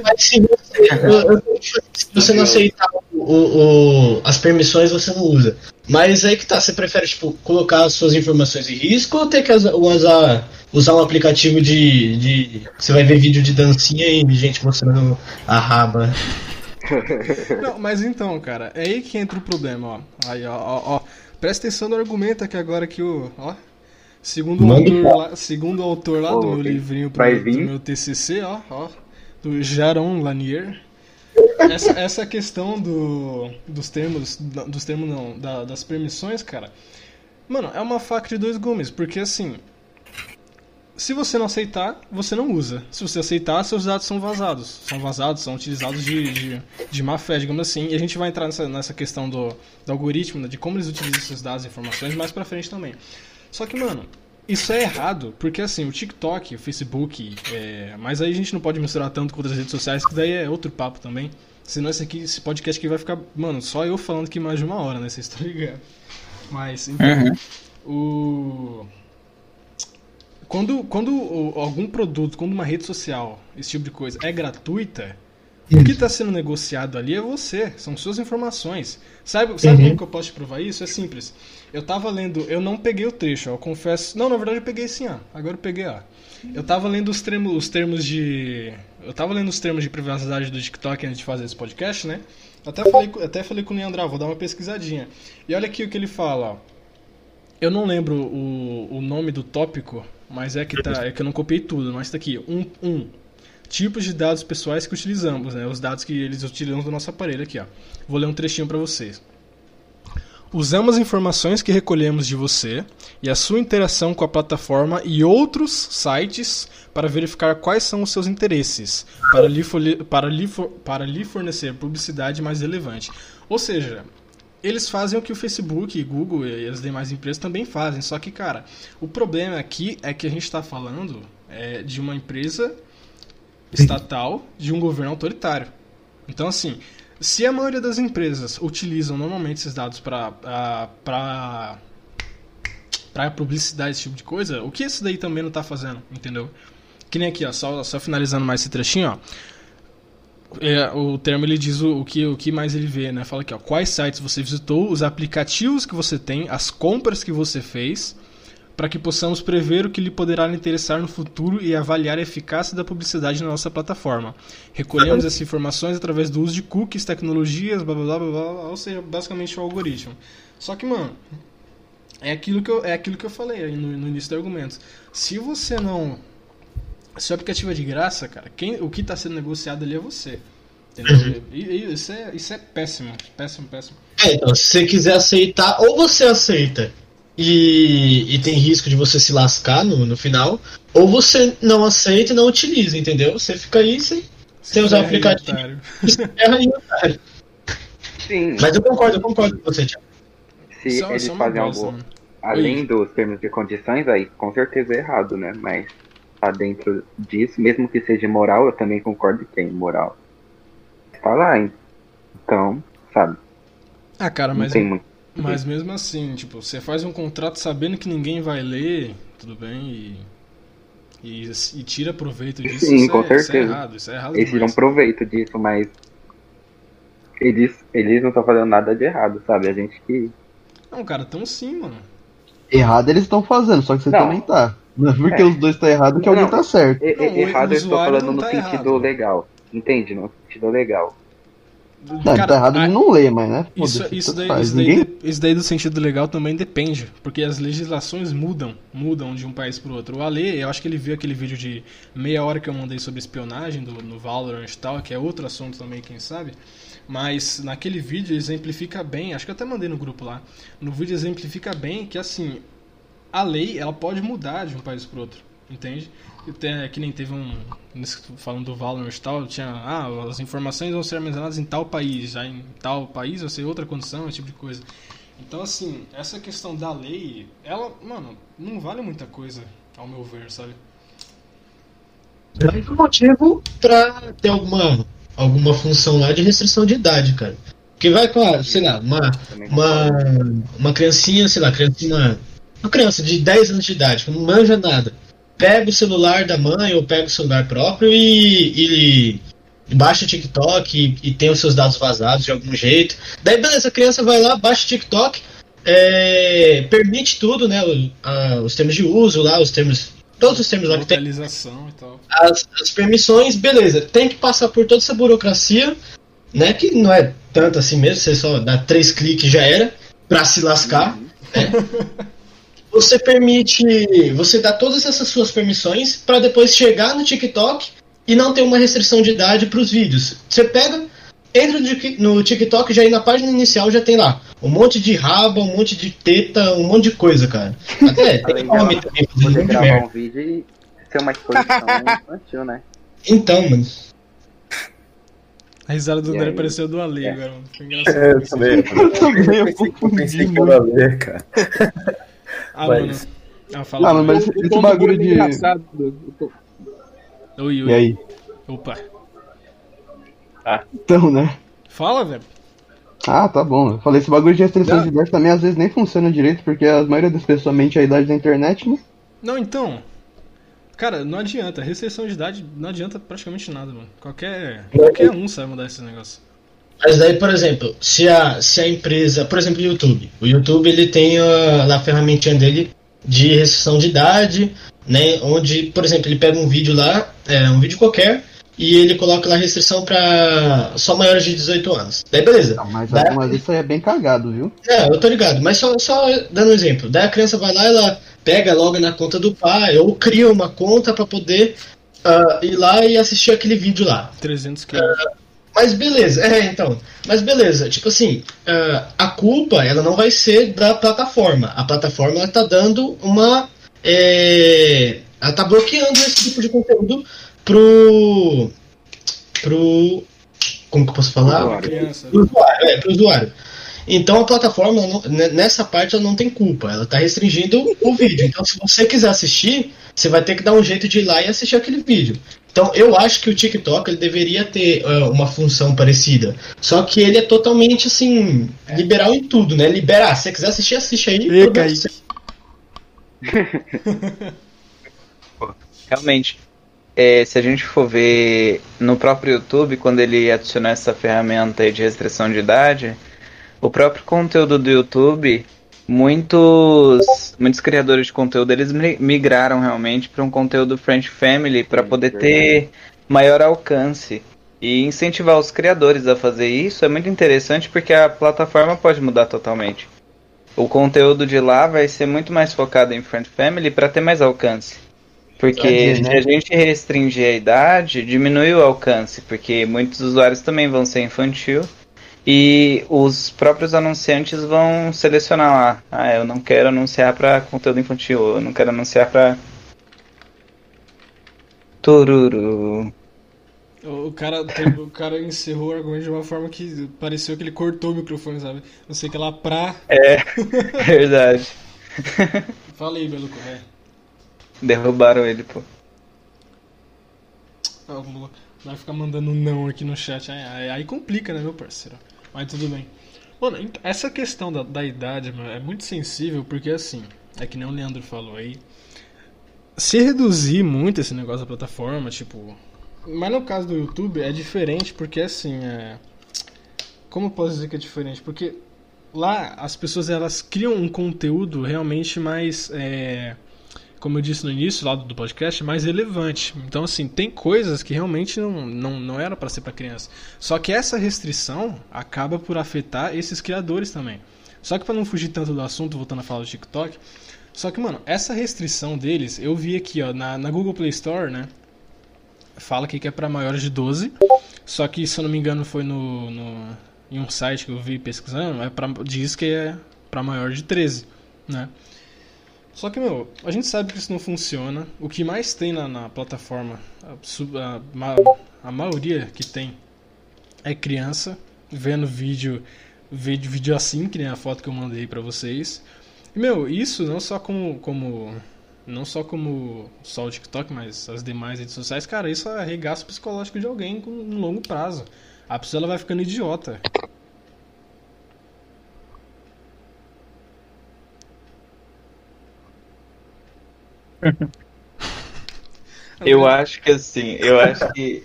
Mas se você, se você não aceitar o, o, as permissões, você não usa. Mas aí que tá, você prefere, tipo, colocar as suas informações em risco ou ter que usar, usar um aplicativo de, de. Você vai ver vídeo de dancinha e gente mostrando a raba. Não, mas então, cara, é aí que entra o problema, ó. Aí, ó, ó, ó. Presta atenção no argumento aqui agora que o. Ó, Segundo o, autor lá, segundo o autor lá do meu livrinho pro, do meu TCC, ó, ó, do Jaron Lanier, essa, essa questão do, dos termos, dos termos não, da, das permissões, cara, mano, é uma faca de dois gumes, porque assim, se você não aceitar, você não usa. Se você aceitar, seus dados são vazados. São vazados, são utilizados de, de, de má fé, digamos assim. E a gente vai entrar nessa, nessa questão do, do algoritmo, né, de como eles utilizam esses dados e informações mais pra frente também. Só que, mano, isso é errado, porque assim, o TikTok, o Facebook, é... mas aí a gente não pode misturar tanto com outras redes sociais, que daí é outro papo também. Senão esse, aqui, esse podcast aqui vai ficar, mano, só eu falando que mais de uma hora, né? Vocês estão ligados. Mas, então, uhum. o. Quando, quando algum produto, quando uma rede social, esse tipo de coisa, é gratuita, o que está sendo negociado ali é você, são suas informações. Sabe, sabe uhum. como que eu posso te provar isso? É simples. Eu tava lendo, eu não peguei o trecho, eu confesso. Não, na verdade eu peguei sim, A. Agora eu peguei A. Eu tava lendo os termos, os termos de. Eu tava lendo os termos de privacidade do TikTok antes de fazer esse podcast, né? Até falei, até falei com o Leandro, vou dar uma pesquisadinha. E olha aqui o que ele fala, ó. Eu não lembro o, o nome do tópico, mas é que tá, é que eu não copiei tudo, mas tá aqui. Um, um tipos de dados pessoais que utilizamos, né? Os dados que eles utilizam do nosso aparelho aqui, ó. Vou ler um trechinho para vocês. Usamos informações que recolhemos de você e a sua interação com a plataforma e outros sites para verificar quais são os seus interesses, para lhe, para lhe, para lhe fornecer publicidade mais relevante. Ou seja, eles fazem o que o Facebook, Google e as demais empresas também fazem. Só que, cara, o problema aqui é que a gente está falando é, de uma empresa estatal de um governo autoritário. Então, assim, se a maioria das empresas utilizam normalmente esses dados para para publicidade, esse tipo de coisa, o que esse daí também não está fazendo, entendeu? Que nem aqui, ó, só, só finalizando mais esse trechinho, ó. É, o termo ele diz o, o, que, o que mais ele vê, né? Fala aqui, ó, quais sites você visitou, os aplicativos que você tem, as compras que você fez, para que possamos prever o que lhe poderá interessar no futuro e avaliar a eficácia da publicidade na nossa plataforma. Recolhemos essas informações através do uso de cookies, tecnologias, blá blá blá blá, blá ou seja, basicamente o algoritmo. Só que, mano, é aquilo que eu, é aquilo que eu falei aí no, no início do argumento. Se você não. Se o aplicativo é de graça, cara, quem, o que está sendo negociado ali é você. Uhum. E, e, isso, é, isso é péssimo. Péssimo, péssimo. É, então, se você quiser aceitar, ou você aceita e, e tem risco de você se lascar no, no final, ou você não aceita e não utiliza, entendeu? Você fica aí sem, sem usar o aplicativo. Erra em otário. Sim. Mas eu concordo, eu concordo com você, Thiago. Se só, eles só fazem algo né? além Oi. dos termos e condições, aí com certeza é errado, né? Mas tá dentro disso, mesmo que seja moral, eu também concordo que é imoral. Tá lá, hein? Então, sabe? Ah, cara, mas. Muito... Mas mesmo assim, tipo, você faz um contrato sabendo que ninguém vai ler, tudo bem, e. E, e tira proveito disso. Sim, isso com é, certeza. Isso é errado, isso é errado Eles tiram proveito disso, mas. Eles, eles não estão fazendo nada de errado, sabe? A gente que. Não, cara, tão sim, mano. Errado eles estão fazendo, só que você não. também tá. Não é porque é. os dois estão errados que não, alguém tá certo. É, é, errado eu estou falando no tá sentido errado. legal. Entende? No sentido legal. Não, cara, tá errado a... não lê, mas né? Isso, isso, daí, isso, daí, Ninguém... isso daí do sentido legal também depende, porque as legislações mudam, mudam de um país pro outro. O Ale, eu acho que ele viu aquele vídeo de meia hora que eu mandei sobre espionagem do, no Valorant e tal, que é outro assunto também, quem sabe. Mas naquele vídeo exemplifica bem, acho que eu até mandei no grupo lá. No vídeo exemplifica bem que assim, a lei ela pode mudar de um país para outro, entende? Tem, que nem teve um. Falando do Valorant e tal, tinha. Ah, as informações vão ser armazenadas em tal país, já em tal país vai ser outra condição, esse tipo de coisa. Então, assim, essa questão da lei, ela, mano, não vale muita coisa, ao meu ver, sabe? É um motivo pra ter alguma alguma função lá de restrição de idade, cara. Porque vai com, a, sei lá, uma, uma, uma criancinha, sei lá, criancinha, uma criança de 10 anos de idade, que não manja nada, pega o celular da mãe ou pega o celular próprio e, e baixa o TikTok e, e, tem os seus dados vazados de algum jeito. Daí, beleza, a criança vai lá, baixa o TikTok, é, permite tudo, né? a, os termos de uso lá, os termos todos os termos lá que tem. E tal. As, as permissões, beleza. Tem que passar por toda essa burocracia, né? Que não é tanto assim mesmo, você só dá três cliques já era, pra se lascar. Né? você permite. Você dá todas essas suas permissões para depois chegar no TikTok e não ter uma restrição de idade para os vídeos. Você pega entra no TikTok, já aí na página inicial já tem lá um monte de raba, um monte de teta, um monte de coisa, cara. Até tem nome também poder gravar um vídeo e ser uma exposição infantil, né? Então, mano. A risada do André pareceu do Ale é. agora, mano. Foi engraçado. É, eu também. Eu também, eu pensei que era Ale, cara. Ah, mas... mano. Ah, fala, não, mas esse, esse bagulho de. Engraçado. Oi, oi. E aí? Opa. Ah. Então, né? Fala, velho. Ah, tá bom. Eu falei, esse bagulho de restrição de idade também às vezes nem funciona direito, porque a maioria das pessoas mente a idade da internet, né? Não, então. Cara, não adianta. Restrição de idade não adianta praticamente nada, mano. Qualquer, qualquer um sabe mudar esses negócios. Mas daí, por exemplo, se a, se a empresa, por exemplo, o YouTube. O YouTube ele tem a, lá a ferramentinha dele de restrição de idade, né? Onde, por exemplo, ele pega um vídeo lá, é, um vídeo qualquer, e ele coloca lá restrição para só maiores de 18 anos. Daí beleza. Não, mas Daí, algumas isso aí é bem cagado, viu? É, eu tô ligado. Mas só, só dando um exemplo. Daí a criança vai lá, ela pega logo na conta do pai, ou cria uma conta para poder uh, ir lá e assistir aquele vídeo lá. 300 quilos. Uh, mas beleza, é, então. Mas beleza, tipo assim, uh, a culpa ela não vai ser da plataforma. A plataforma ela tá dando uma. É, ela tá bloqueando esse tipo de conteúdo pro. pro. Como que eu posso falar? Pro usuário. Pro usuário, é, pro usuário. Então a plataforma, nessa parte, ela não tem culpa. Ela está restringindo o vídeo. Então, se você quiser assistir, você vai ter que dar um jeito de ir lá e assistir aquele vídeo. Então, eu acho que o TikTok ele deveria ter uh, uma função parecida. Só que ele é totalmente, assim, liberal em tudo, né? Liberar. Se você quiser assistir, assiste aí. Realmente, é, se a gente for ver no próprio YouTube, quando ele adicionou essa ferramenta de restrição de idade, o próprio conteúdo do YouTube, muitos, muitos criadores de conteúdo, eles migraram realmente para um conteúdo French Family para poder ter maior alcance. E incentivar os criadores a fazer isso é muito interessante porque a plataforma pode mudar totalmente. O conteúdo de lá vai ser muito mais focado em Friend Family para ter mais alcance. Porque se a gente restringir a idade, diminui o alcance, porque muitos usuários também vão ser infantil e os próprios anunciantes vão selecionar lá. Ah, eu não quero anunciar para conteúdo infantil, eu não quero anunciar para Tururu. O cara, o cara encerrou o argumento de uma forma que pareceu que ele cortou o microfone, sabe? Não sei que lá pra. É, verdade. Fala aí, Beluco, velho. Derrubaram ele, pô. Vai ficar mandando não aqui no chat. Aí, aí, complica, né, meu parceiro? Mas tudo bem. Mano, essa questão da, da idade mano, é muito sensível porque assim, é que nem o Leandro falou aí. Se reduzir muito esse negócio da plataforma, tipo. Mas no caso do YouTube é diferente porque assim, é. Como eu posso dizer que é diferente? Porque lá as pessoas elas criam um conteúdo realmente mais. É como eu disse no início lá do podcast, mais relevante. Então, assim, tem coisas que realmente não, não, não era para ser para criança. Só que essa restrição acaba por afetar esses criadores também. Só que para não fugir tanto do assunto, voltando a falar do TikTok, só que, mano, essa restrição deles, eu vi aqui, ó, na, na Google Play Store, né? Fala aqui que é para maiores de 12. Só que, se eu não me engano, foi no, no em um site que eu vi pesquisando, é pra, diz que é para maior de 13, né? Só que, meu, a gente sabe que isso não funciona. O que mais tem na, na plataforma, a, a, a, maioria que tem, é criança vendo vídeo, vídeo, vídeo assim, que nem a foto que eu mandei pra vocês. E, meu, isso não só como, como não só como só o TikTok, mas as demais redes sociais, cara, isso arregaça o psicológico de alguém com um longo prazo. A pessoa ela vai ficando idiota. eu acho que assim, eu acho que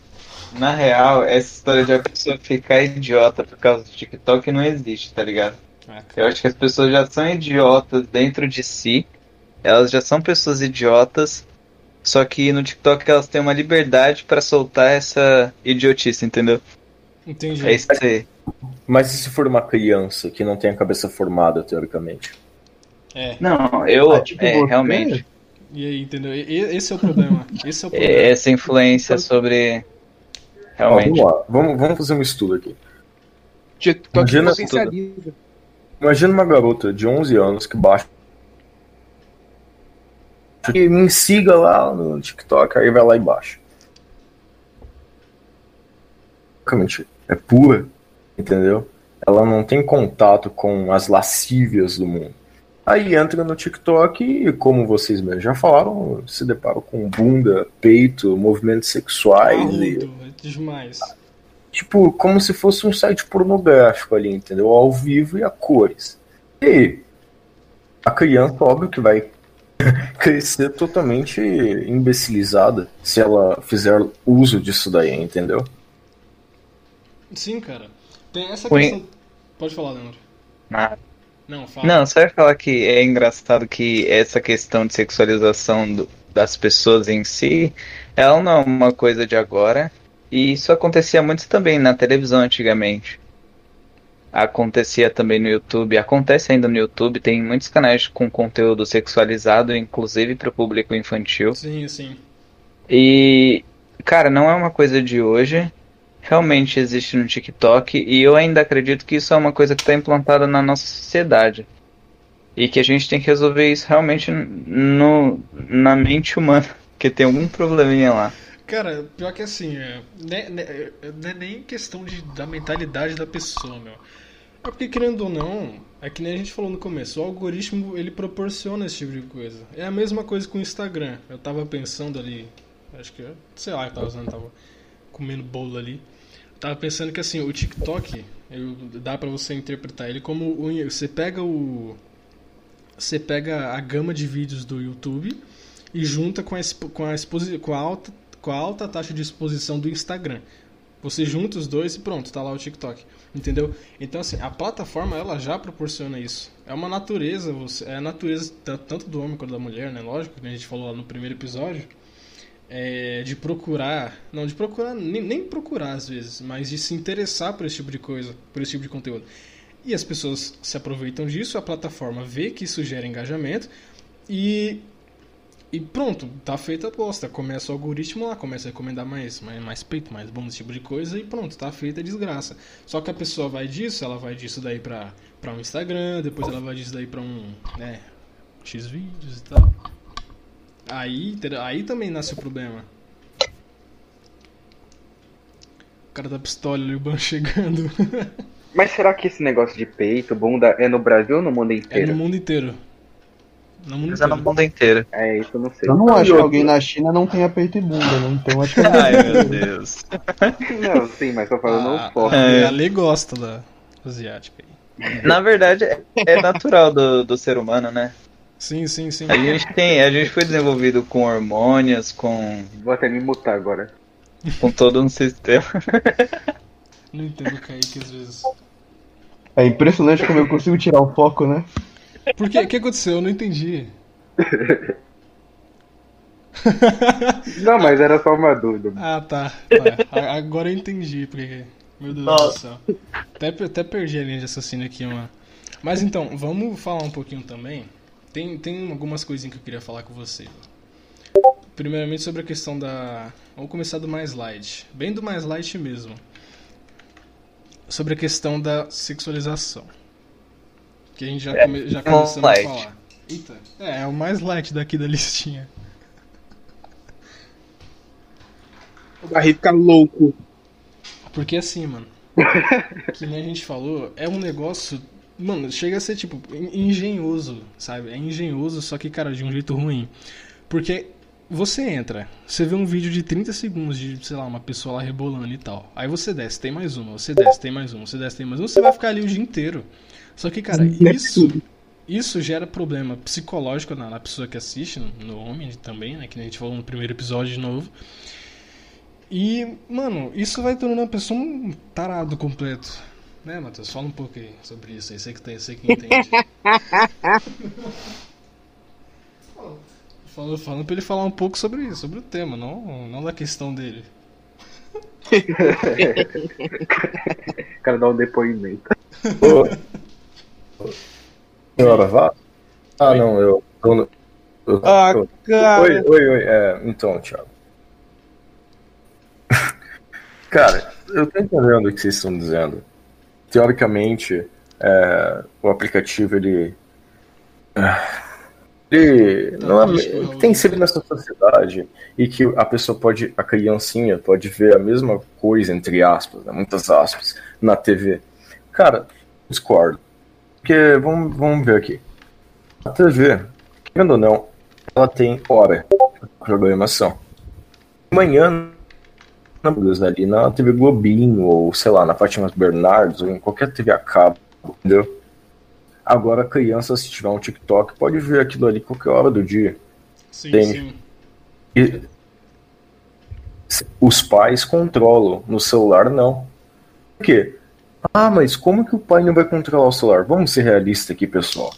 na real, essa história de a pessoa ficar idiota por causa do TikTok não existe, tá ligado? Eu acho que as pessoas já são idiotas dentro de si, elas já são pessoas idiotas, só que no TikTok elas têm uma liberdade para soltar essa idiotice, entendeu? Entendi. É isso aí. Mas e se for uma criança que não tem a cabeça formada, teoricamente? É. Não, eu. Ah, tipo, é, realmente. E aí, entendeu? Esse é o problema. Esse é o problema. Essa influência sobre. Realmente. Ó, vamos lá, vamos, vamos fazer um estudo aqui. Imagina, imagina uma garota de 11 anos que baixa. Que me siga lá no TikTok, aí vai lá e baixa. Basicamente, é pura, entendeu? Ela não tem contato com as lascívias do mundo. Aí entra no TikTok e, como vocês mesmos já falaram, se depara com bunda, peito, movimentos sexuais ah, e. É demais. Tipo, como se fosse um site pornográfico ali, entendeu? Ao vivo e a cores. E a criança, óbvio que vai crescer totalmente imbecilizada se ela fizer uso disso daí, entendeu? Sim, cara. Tem essa questão. Pode falar, Leandro. Nada. Não, fala. Não, só ia falar que é engraçado que essa questão de sexualização do, das pessoas em si, ela não é uma coisa de agora. E isso acontecia muito também na televisão antigamente. Acontecia também no YouTube, acontece ainda no YouTube, tem muitos canais com conteúdo sexualizado, inclusive para o público infantil. Sim, sim. E, cara, não é uma coisa de hoje realmente existe no TikTok e eu ainda acredito que isso é uma coisa que está implantada na nossa sociedade e que a gente tem que resolver isso realmente no, na mente humana, que tem algum probleminha lá. Cara, pior que assim, é, não é, é nem questão de, da mentalidade da pessoa, meu. É porque, querendo ou não, é que nem a gente falou no começo, o algoritmo ele proporciona esse tipo de coisa. É a mesma coisa com o Instagram. Eu tava pensando ali, acho que, sei lá, eu tava usando, tava comendo bolo ali. tava pensando que assim, o TikTok, eu, dá para você interpretar ele como você pega o você pega a gama de vídeos do YouTube e junta com a, com a, com a, alta, com a alta taxa de exposição do Instagram. Você junta os dois e pronto, tá lá o TikTok. Entendeu? Então, assim, a plataforma ela já proporciona isso. É uma natureza, você, é a natureza tanto do homem quanto da mulher, né? Lógico, que a gente falou lá no primeiro episódio. É, de procurar, não de procurar, nem, nem procurar às vezes, mas de se interessar por esse tipo de coisa, por esse tipo de conteúdo. E as pessoas se aproveitam disso, a plataforma vê que isso gera engajamento e e pronto, tá feita a aposta. Começa o algoritmo lá, começa a recomendar mais, mais, mais peito, mais bom, esse tipo de coisa, e pronto, tá feita a desgraça. Só que a pessoa vai disso, ela vai disso daí pra, pra um Instagram, depois ela vai disso daí pra um, né, X vídeos e tal. Aí, aí também nasce o problema. O cara da pistola ali, o ban chegando. Mas será que esse negócio de peito, bunda, é no Brasil ou no mundo inteiro? É no mundo inteiro. No mundo Mas é no mundo inteiro. É, isso eu não sei. Eu não acho que alguém na China não tenha peito e bunda, né? Então acho que. Ai, meu Deus. não, sim, mas tô falando ah, forte. É. A lei gosta da asiática aí. Na verdade, é natural do, do ser humano, né? Sim, sim, sim. A gente tem, a gente foi desenvolvido com hormônios, com. Vou até me mutar agora. Com todo um sistema. Não entendo o Kaique às vezes. É impressionante como eu consigo tirar o foco, né? Por quê? O que aconteceu? Eu não entendi. não, mas era só uma dúvida. Ah, tá. tá. Agora eu entendi porque. Meu Deus Nossa. do céu. Até, até perdi a linha de assassino aqui, mano. Mas então, vamos falar um pouquinho também. Tem, tem algumas coisinhas que eu queria falar com você. Primeiramente sobre a questão da. Vamos começar do mais light. Bem do mais light mesmo. Sobre a questão da sexualização. Que a gente já, é, come, já começamos a falar. Eita. É, é o mais light daqui da listinha. O Barry fica louco. Porque assim, mano. que nem a gente falou, é um negócio. Mano, chega a ser tipo engenhoso, sabe? É engenhoso, só que, cara, de um jeito ruim. Porque você entra, você vê um vídeo de 30 segundos de, sei lá, uma pessoa lá rebolando e tal. Aí você desce, tem mais uma, você desce, tem mais uma, você desce, tem mais uma, você vai ficar ali o dia inteiro. Só que, cara, isso, isso gera problema psicológico na, na pessoa que assiste, no, no homem também, né? Que a gente falou no primeiro episódio de novo. E, mano, isso vai tornando a pessoa um tarado completo. Né, Matheus? Fala um pouco aí sobre isso aí, sei que, tem, sei que entende. falando, falando pra ele falar um pouco sobre isso, sobre o tema, não, não da questão dele. o cara dá um depoimento. Senhora, vá. Ah, não, eu. eu, eu ah, eu, cara. Oi, oi, oi. É, então, Thiago. cara, eu tô entendendo o que vocês estão dizendo. Teoricamente, é, o aplicativo ele. Ele não é, tem sido nessa sociedade e que a pessoa pode, a criancinha pode ver a mesma coisa, entre aspas, né, muitas aspas, na TV. Cara, discordo. Porque, vamos, vamos ver aqui. A TV, querendo ou não, ela tem hora de programação. Manhã, ali na TV Globinho, ou sei lá, na Fátima Bernardes, ou em qualquer TV a cabo, entendeu? Agora a criança, se tiver um TikTok, pode ver aquilo ali qualquer hora do dia. Sim, tem... sim. E os pais controlam, no celular não. Por quê? Ah, mas como que o pai não vai controlar o celular? Vamos ser realistas aqui, pessoal.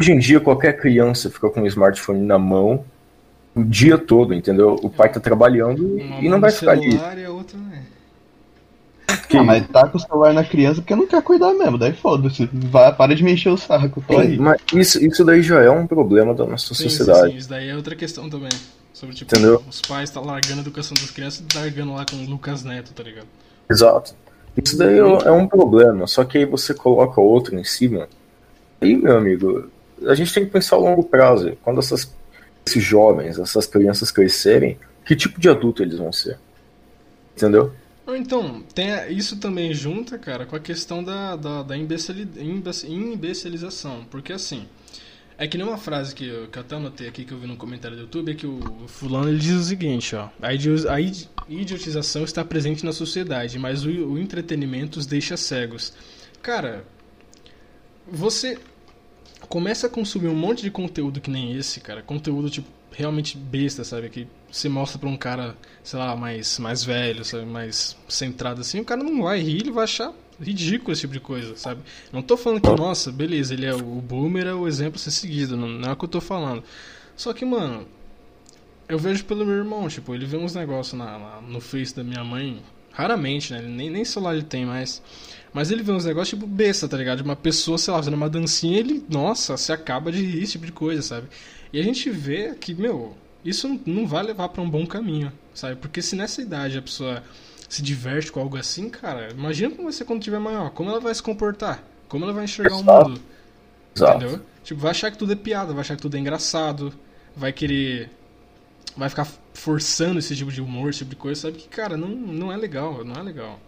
Hoje em dia, qualquer criança fica com um smartphone na mão o dia todo, entendeu? O pai tá trabalhando Uma e não vai ficar ali. Outra é. Que... Ah, mas tá com o celular na criança porque não quer cuidar mesmo, daí foda-se. Para de mexer o saco, tô aí. Mas isso, isso daí já é um problema da nossa sim, sociedade. Sim, sim, isso daí é outra questão também. Sobre, tipo, Entendeu? os pais tá largando a educação das crianças e largando lá com o Lucas Neto, tá ligado? Exato. Isso daí é um problema, só que aí você coloca outro em cima. Aí, meu amigo, a gente tem que pensar a longo prazo. Quando essas, esses jovens, essas crianças crescerem, que tipo de adulto eles vão ser? Entendeu? Então, tem, isso também junta, cara, com a questão da, da, da imbecilização. Porque assim, é que nem uma frase que eu, que eu até anotei aqui que eu vi no comentário do YouTube, é que o, fulano ele diz o seguinte, ó. A, idiotização está presente na sociedade, mas o, o entretenimento os deixa cegos. Cara, você começa a consumir um monte de conteúdo que nem esse, cara. Conteúdo, tipo, realmente besta, sabe? Que você mostra pra um cara, sei lá, mais, mais velho, sabe? Mais centrado assim, o cara não vai rir, ele vai achar ridículo esse tipo de coisa, sabe? Não tô falando que, nossa, beleza, ele é o boomer, é o exemplo a ser seguido, não, não é o que eu tô falando. Só que, mano, eu vejo pelo meu irmão, tipo, ele vê uns negócios na, na, no Face da minha mãe, raramente, né? Nem, nem celular ele tem mais. Mas ele vê uns negócios tipo besta, tá ligado? De uma pessoa, sei lá, fazendo uma dancinha ele, nossa, se acaba de rir, esse tipo de coisa, sabe? E a gente vê que, meu, isso não vai levar para um bom caminho, sabe? Porque se nessa idade a pessoa se diverte com algo assim, cara, imagina como vai ser quando tiver maior, como ela vai se comportar, como ela vai enxergar Exato. o mundo. Exato. Entendeu? Tipo, vai achar que tudo é piada, vai achar que tudo é engraçado, vai querer vai ficar forçando esse tipo de humor, esse tipo de coisa, sabe que, cara, não, não é legal, não é legal.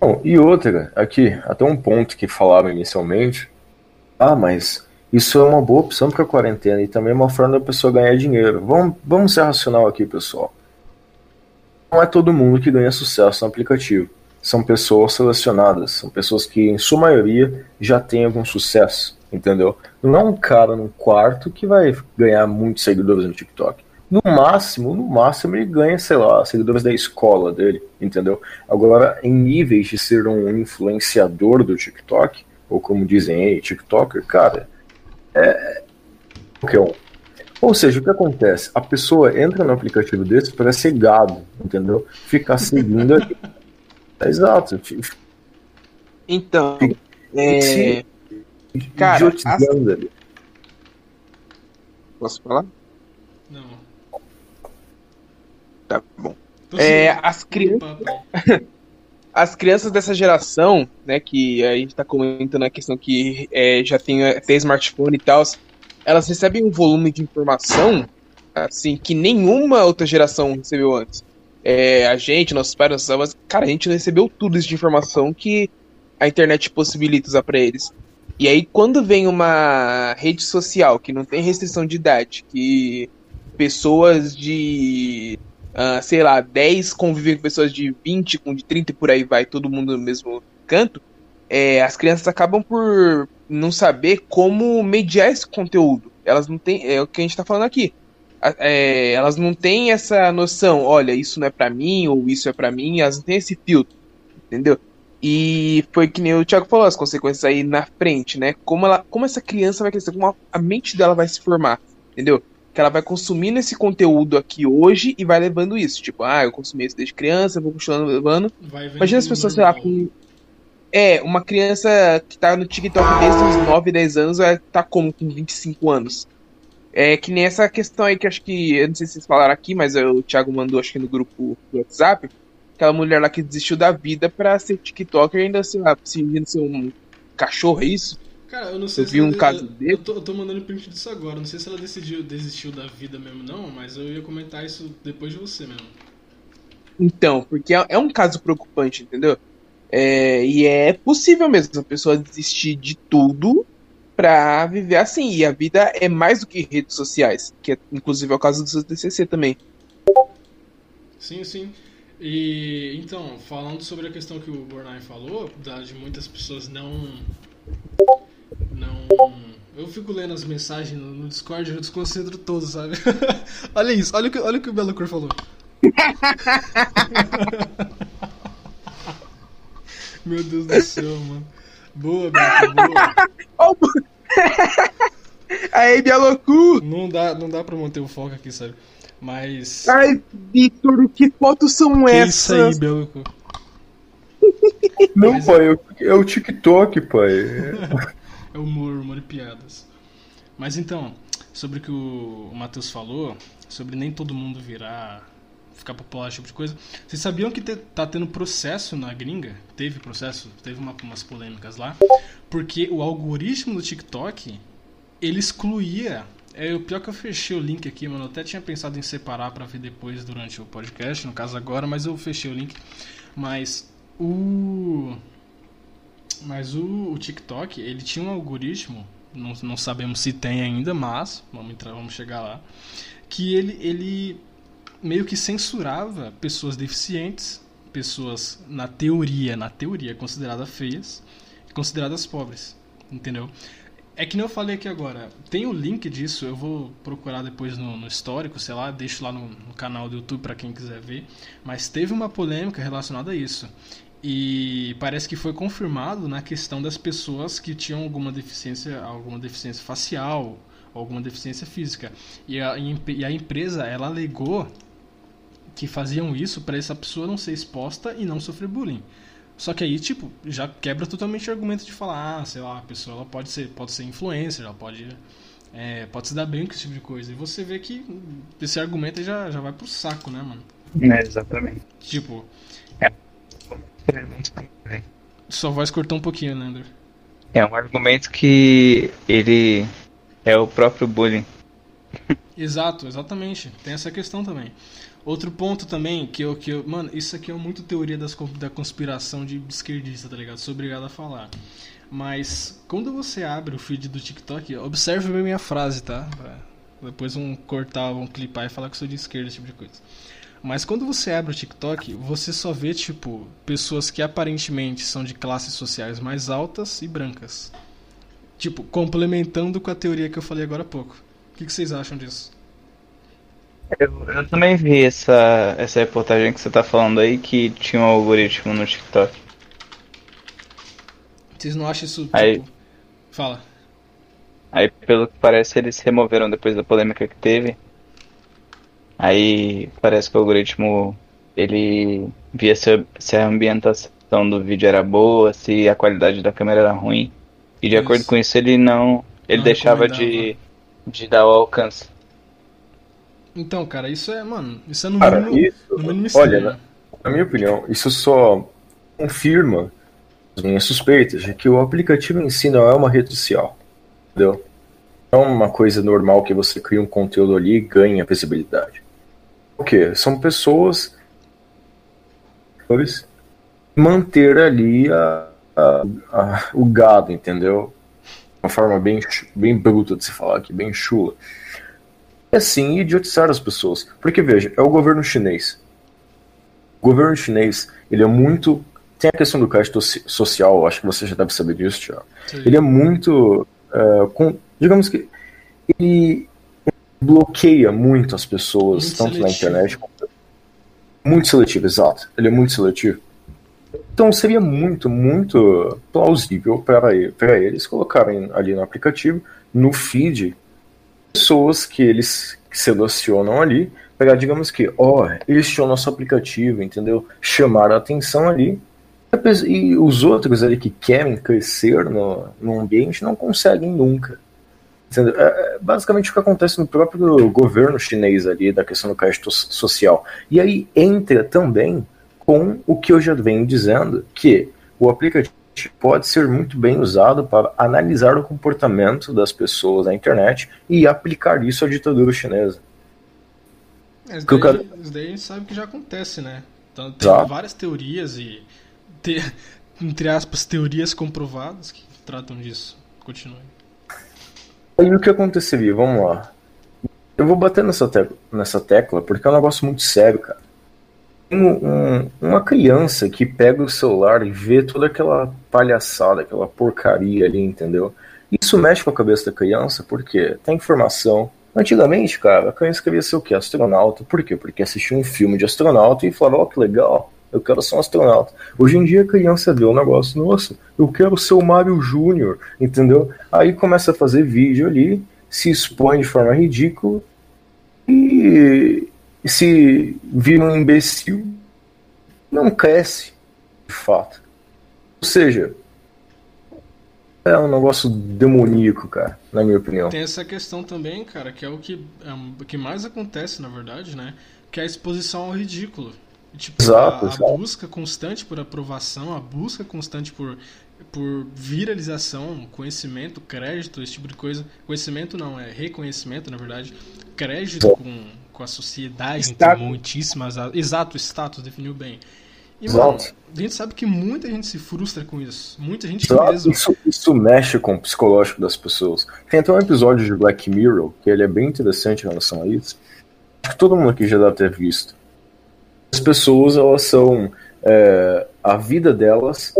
Bom, e outra, aqui, até um ponto que falaram inicialmente, ah, mas isso é uma boa opção para quarentena e também é uma forma da pessoa ganhar dinheiro. Vamos, vamos ser racional aqui, pessoal. Não é todo mundo que ganha sucesso no aplicativo. São pessoas selecionadas, são pessoas que, em sua maioria, já têm algum sucesso, entendeu? Não é um cara num quarto que vai ganhar muitos seguidores no TikTok. No máximo, no máximo, ele ganha, sei lá, seguidores da escola dele, entendeu? Agora, em níveis de ser um influenciador do TikTok, ou como dizem aí, TikToker, cara, é, qualquer um. Ou seja, o que acontece? A pessoa entra no aplicativo desse para ser gado, entendeu? Ficar seguindo ali. É exato. Então, é... cara, as... Posso falar? Não. Tá bom. É, as crianças. as crianças dessa geração, né, que a gente está comentando a questão que é, já tem até smartphone e tal, elas recebem um volume de informação assim que nenhuma outra geração recebeu antes. É, a gente, nossos pais, nossos avós, cara, a gente não recebeu tudo isso de informação que a internet possibilita usar para eles. E aí, quando vem uma rede social que não tem restrição de idade, que pessoas de uh, sei lá, 10 convivem com pessoas de 20, com de 30 e por aí vai, todo mundo no mesmo canto, é, as crianças acabam por não saber como mediar esse conteúdo. Elas não têm. É o que a gente está falando aqui. É, elas não têm essa noção, olha, isso não é para mim, ou isso é para mim, elas não têm esse filtro, entendeu? E foi que nem o Thiago falou, as consequências aí na frente, né? Como, ela, como essa criança vai crescer, como a, a mente dela vai se formar, entendeu? Que ela vai consumindo esse conteúdo aqui hoje e vai levando isso. Tipo, ah, eu consumi isso desde criança, vou continuando levando. Imagina as pessoas, sei lá, com. É, uma criança que tá no TikTok desde uns 9, 10 anos vai tá como com 25 anos. É que nem essa questão aí que acho que. Eu não sei se vocês falaram aqui, mas o Thiago mandou acho que no grupo do WhatsApp. Aquela mulher lá que desistiu da vida pra ser TikToker e ainda, sei lá, fingindo ser um cachorro, é isso? Cara, eu não sei eu se vi um caso eu, dele. Eu tô, eu tô, mandando print disso agora. Não sei se ela decidiu, desistiu da vida mesmo, não, mas eu ia comentar isso depois de você mesmo. Então, porque é, é um caso preocupante, entendeu? É, e é possível mesmo a pessoa desistir de tudo pra viver assim. E a vida é mais do que redes sociais, que é, inclusive é o caso do seu TCC também. Sim, sim. E então, falando sobre a questão que o Bornai falou, da, de muitas pessoas não não. Eu fico lendo as mensagens no Discord e eu desconcentro todo, sabe? olha isso, olha o que, olha o, que o Belo Cor falou. Meu Deus do céu, mano. Boa, Beto, boa. Aí, Bialocu! Não dá, não dá pra manter o foco aqui, sabe? Mas. Ai, Vitor, que fotos são que essas? Isso aí, Bialocu. Não, Mas pai, é... é o TikTok, pai. É humor, humor e piadas. Mas então, sobre o que o Matheus falou, sobre nem todo mundo virar, ficar popular, esse tipo de coisa. Vocês sabiam que te, tá tendo processo na gringa? Teve processo, teve uma, umas polêmicas lá, porque o algoritmo do TikTok ele excluía É, o pior que eu fechei o link aqui, mano. Eu até tinha pensado em separar para ver depois durante o podcast, no caso agora, mas eu fechei o link. Mas o. Mas o, o TikTok, ele tinha um algoritmo, não, não sabemos se tem ainda, mas vamos entrar, vamos chegar lá. Que ele, ele meio que censurava pessoas deficientes, pessoas na teoria, na teoria consideradas feias, consideradas pobres, entendeu? É que nem eu falei aqui agora, tem o link disso, eu vou procurar depois no, no histórico, sei lá, deixo lá no, no canal do YouTube para quem quiser ver. Mas teve uma polêmica relacionada a isso. E parece que foi confirmado na questão das pessoas que tinham alguma deficiência, alguma deficiência facial, alguma deficiência física. E a, e a empresa, ela alegou que faziam isso para essa pessoa não ser exposta e não sofrer bullying. Só que aí, tipo, já quebra totalmente o argumento de falar, ah, sei lá, a pessoa ela pode ser, pode ser influencer, ela pode, é, pode se dar bem com esse tipo de coisa. E você vê que esse argumento já, já vai pro saco, né, mano? É, exatamente. Tipo. É. Sua voz cortou um pouquinho, Leandro. É um argumento que ele é o próprio bullying. Exato, exatamente. Tem essa questão também. Outro ponto também, que eu, que eu. Mano, isso aqui é muito teoria das, da conspiração de esquerdista, tá ligado? Sou obrigado a falar. Mas quando você abre o feed do TikTok, observe bem minha frase, tá? Depois vão cortar, vão clipar e falar que sou de esquerda, esse tipo de coisa. Mas quando você abre o TikTok, você só vê, tipo, pessoas que aparentemente são de classes sociais mais altas e brancas. Tipo, complementando com a teoria que eu falei agora há pouco. O que, que vocês acham disso? Eu, eu também vi essa, essa reportagem que você tá falando aí que tinha um algoritmo no TikTok. Vocês não acham isso tipo... Aí, Fala. Aí pelo que parece eles removeram depois da polêmica que teve. Aí parece que o algoritmo ele via se, se a ambientação do vídeo era boa, se a qualidade da câmera era ruim. E de isso. acordo com isso ele não. Ele não deixava de, de dar o alcance. Então, cara, isso é, mano, isso é no cara, mínimo, isso, no mínimo Olha, na, na minha opinião, isso só confirma as minhas suspeitas de que o aplicativo em si não é uma rede social. Entendeu? Não é uma coisa normal que você cria um conteúdo ali e ganha visibilidade. O que? São pessoas manter ali a, a, a, o gado, entendeu? Uma forma bem, bem bruta de se falar aqui, bem chula é assim idiotizar as pessoas. Porque, veja, é o governo chinês. O governo chinês, ele é muito. Tem a questão do crédito social, acho que você já deve saber disso, Tiago. Ele é muito. Uh, com, digamos que. Ele bloqueia muito as pessoas, muito tanto seletivo. na internet quanto. Muito seletivo, exato. Ele é muito seletivo. Então seria muito, muito plausível para eles colocarem ali no aplicativo, no feed, pessoas que eles selecionam ali, pegar, digamos que, ó, oh, eles tinham nosso aplicativo, entendeu? Chamar a atenção ali. E os outros ali que querem crescer no, no ambiente não conseguem nunca. É, é basicamente o que acontece no próprio governo chinês ali, da questão do crédito social. E aí entra também com o que eu já venho dizendo, que o aplicativo pode ser muito bem usado para analisar o comportamento das pessoas na internet e aplicar isso à ditadura chinesa. Isso, daí, cara... isso daí a gente sabe que já acontece, né? Então, tem Exato. várias teorias e, te, entre aspas, teorias comprovadas que tratam disso. Continue. Aí o que aconteceria? Vamos lá. Eu vou bater nessa tecla, nessa tecla porque é um negócio muito sério, cara um, uma criança que pega o celular e vê toda aquela palhaçada, aquela porcaria ali, entendeu? Isso mexe com a cabeça da criança porque tem informação. Antigamente, cara, a criança queria ser o quê? Astronauta. Por quê? Porque assistia um filme de astronauta e falava, ó, oh, que legal, eu quero ser um astronauta. Hoje em dia a criança vê o um negócio, nossa, eu quero ser o Mario Júnior, entendeu? Aí começa a fazer vídeo ali, se expõe de forma ridícula e, se vira um imbecil, não cresce, de fato. Ou seja, é um negócio demoníaco, cara, na minha opinião. Tem essa questão também, cara, que é o que, é o que mais acontece, na verdade, né? Que é a exposição ao ridículo. Tipo, exato, a, a busca constante por aprovação, a busca constante por, por viralização, conhecimento, crédito, esse tipo de coisa. Conhecimento não, é reconhecimento, na verdade. Crédito com, com a sociedade, status. muitíssimas. Exato, status, definiu bem. E, mano, a gente sabe que muita gente se frustra com isso. Muita gente Exato. mesmo. Isso, isso mexe com o psicológico das pessoas. Tem até um episódio de Black Mirror, que ele é bem interessante em relação a isso. Acho que todo mundo aqui já deve ter visto. As pessoas, elas são. É, a vida delas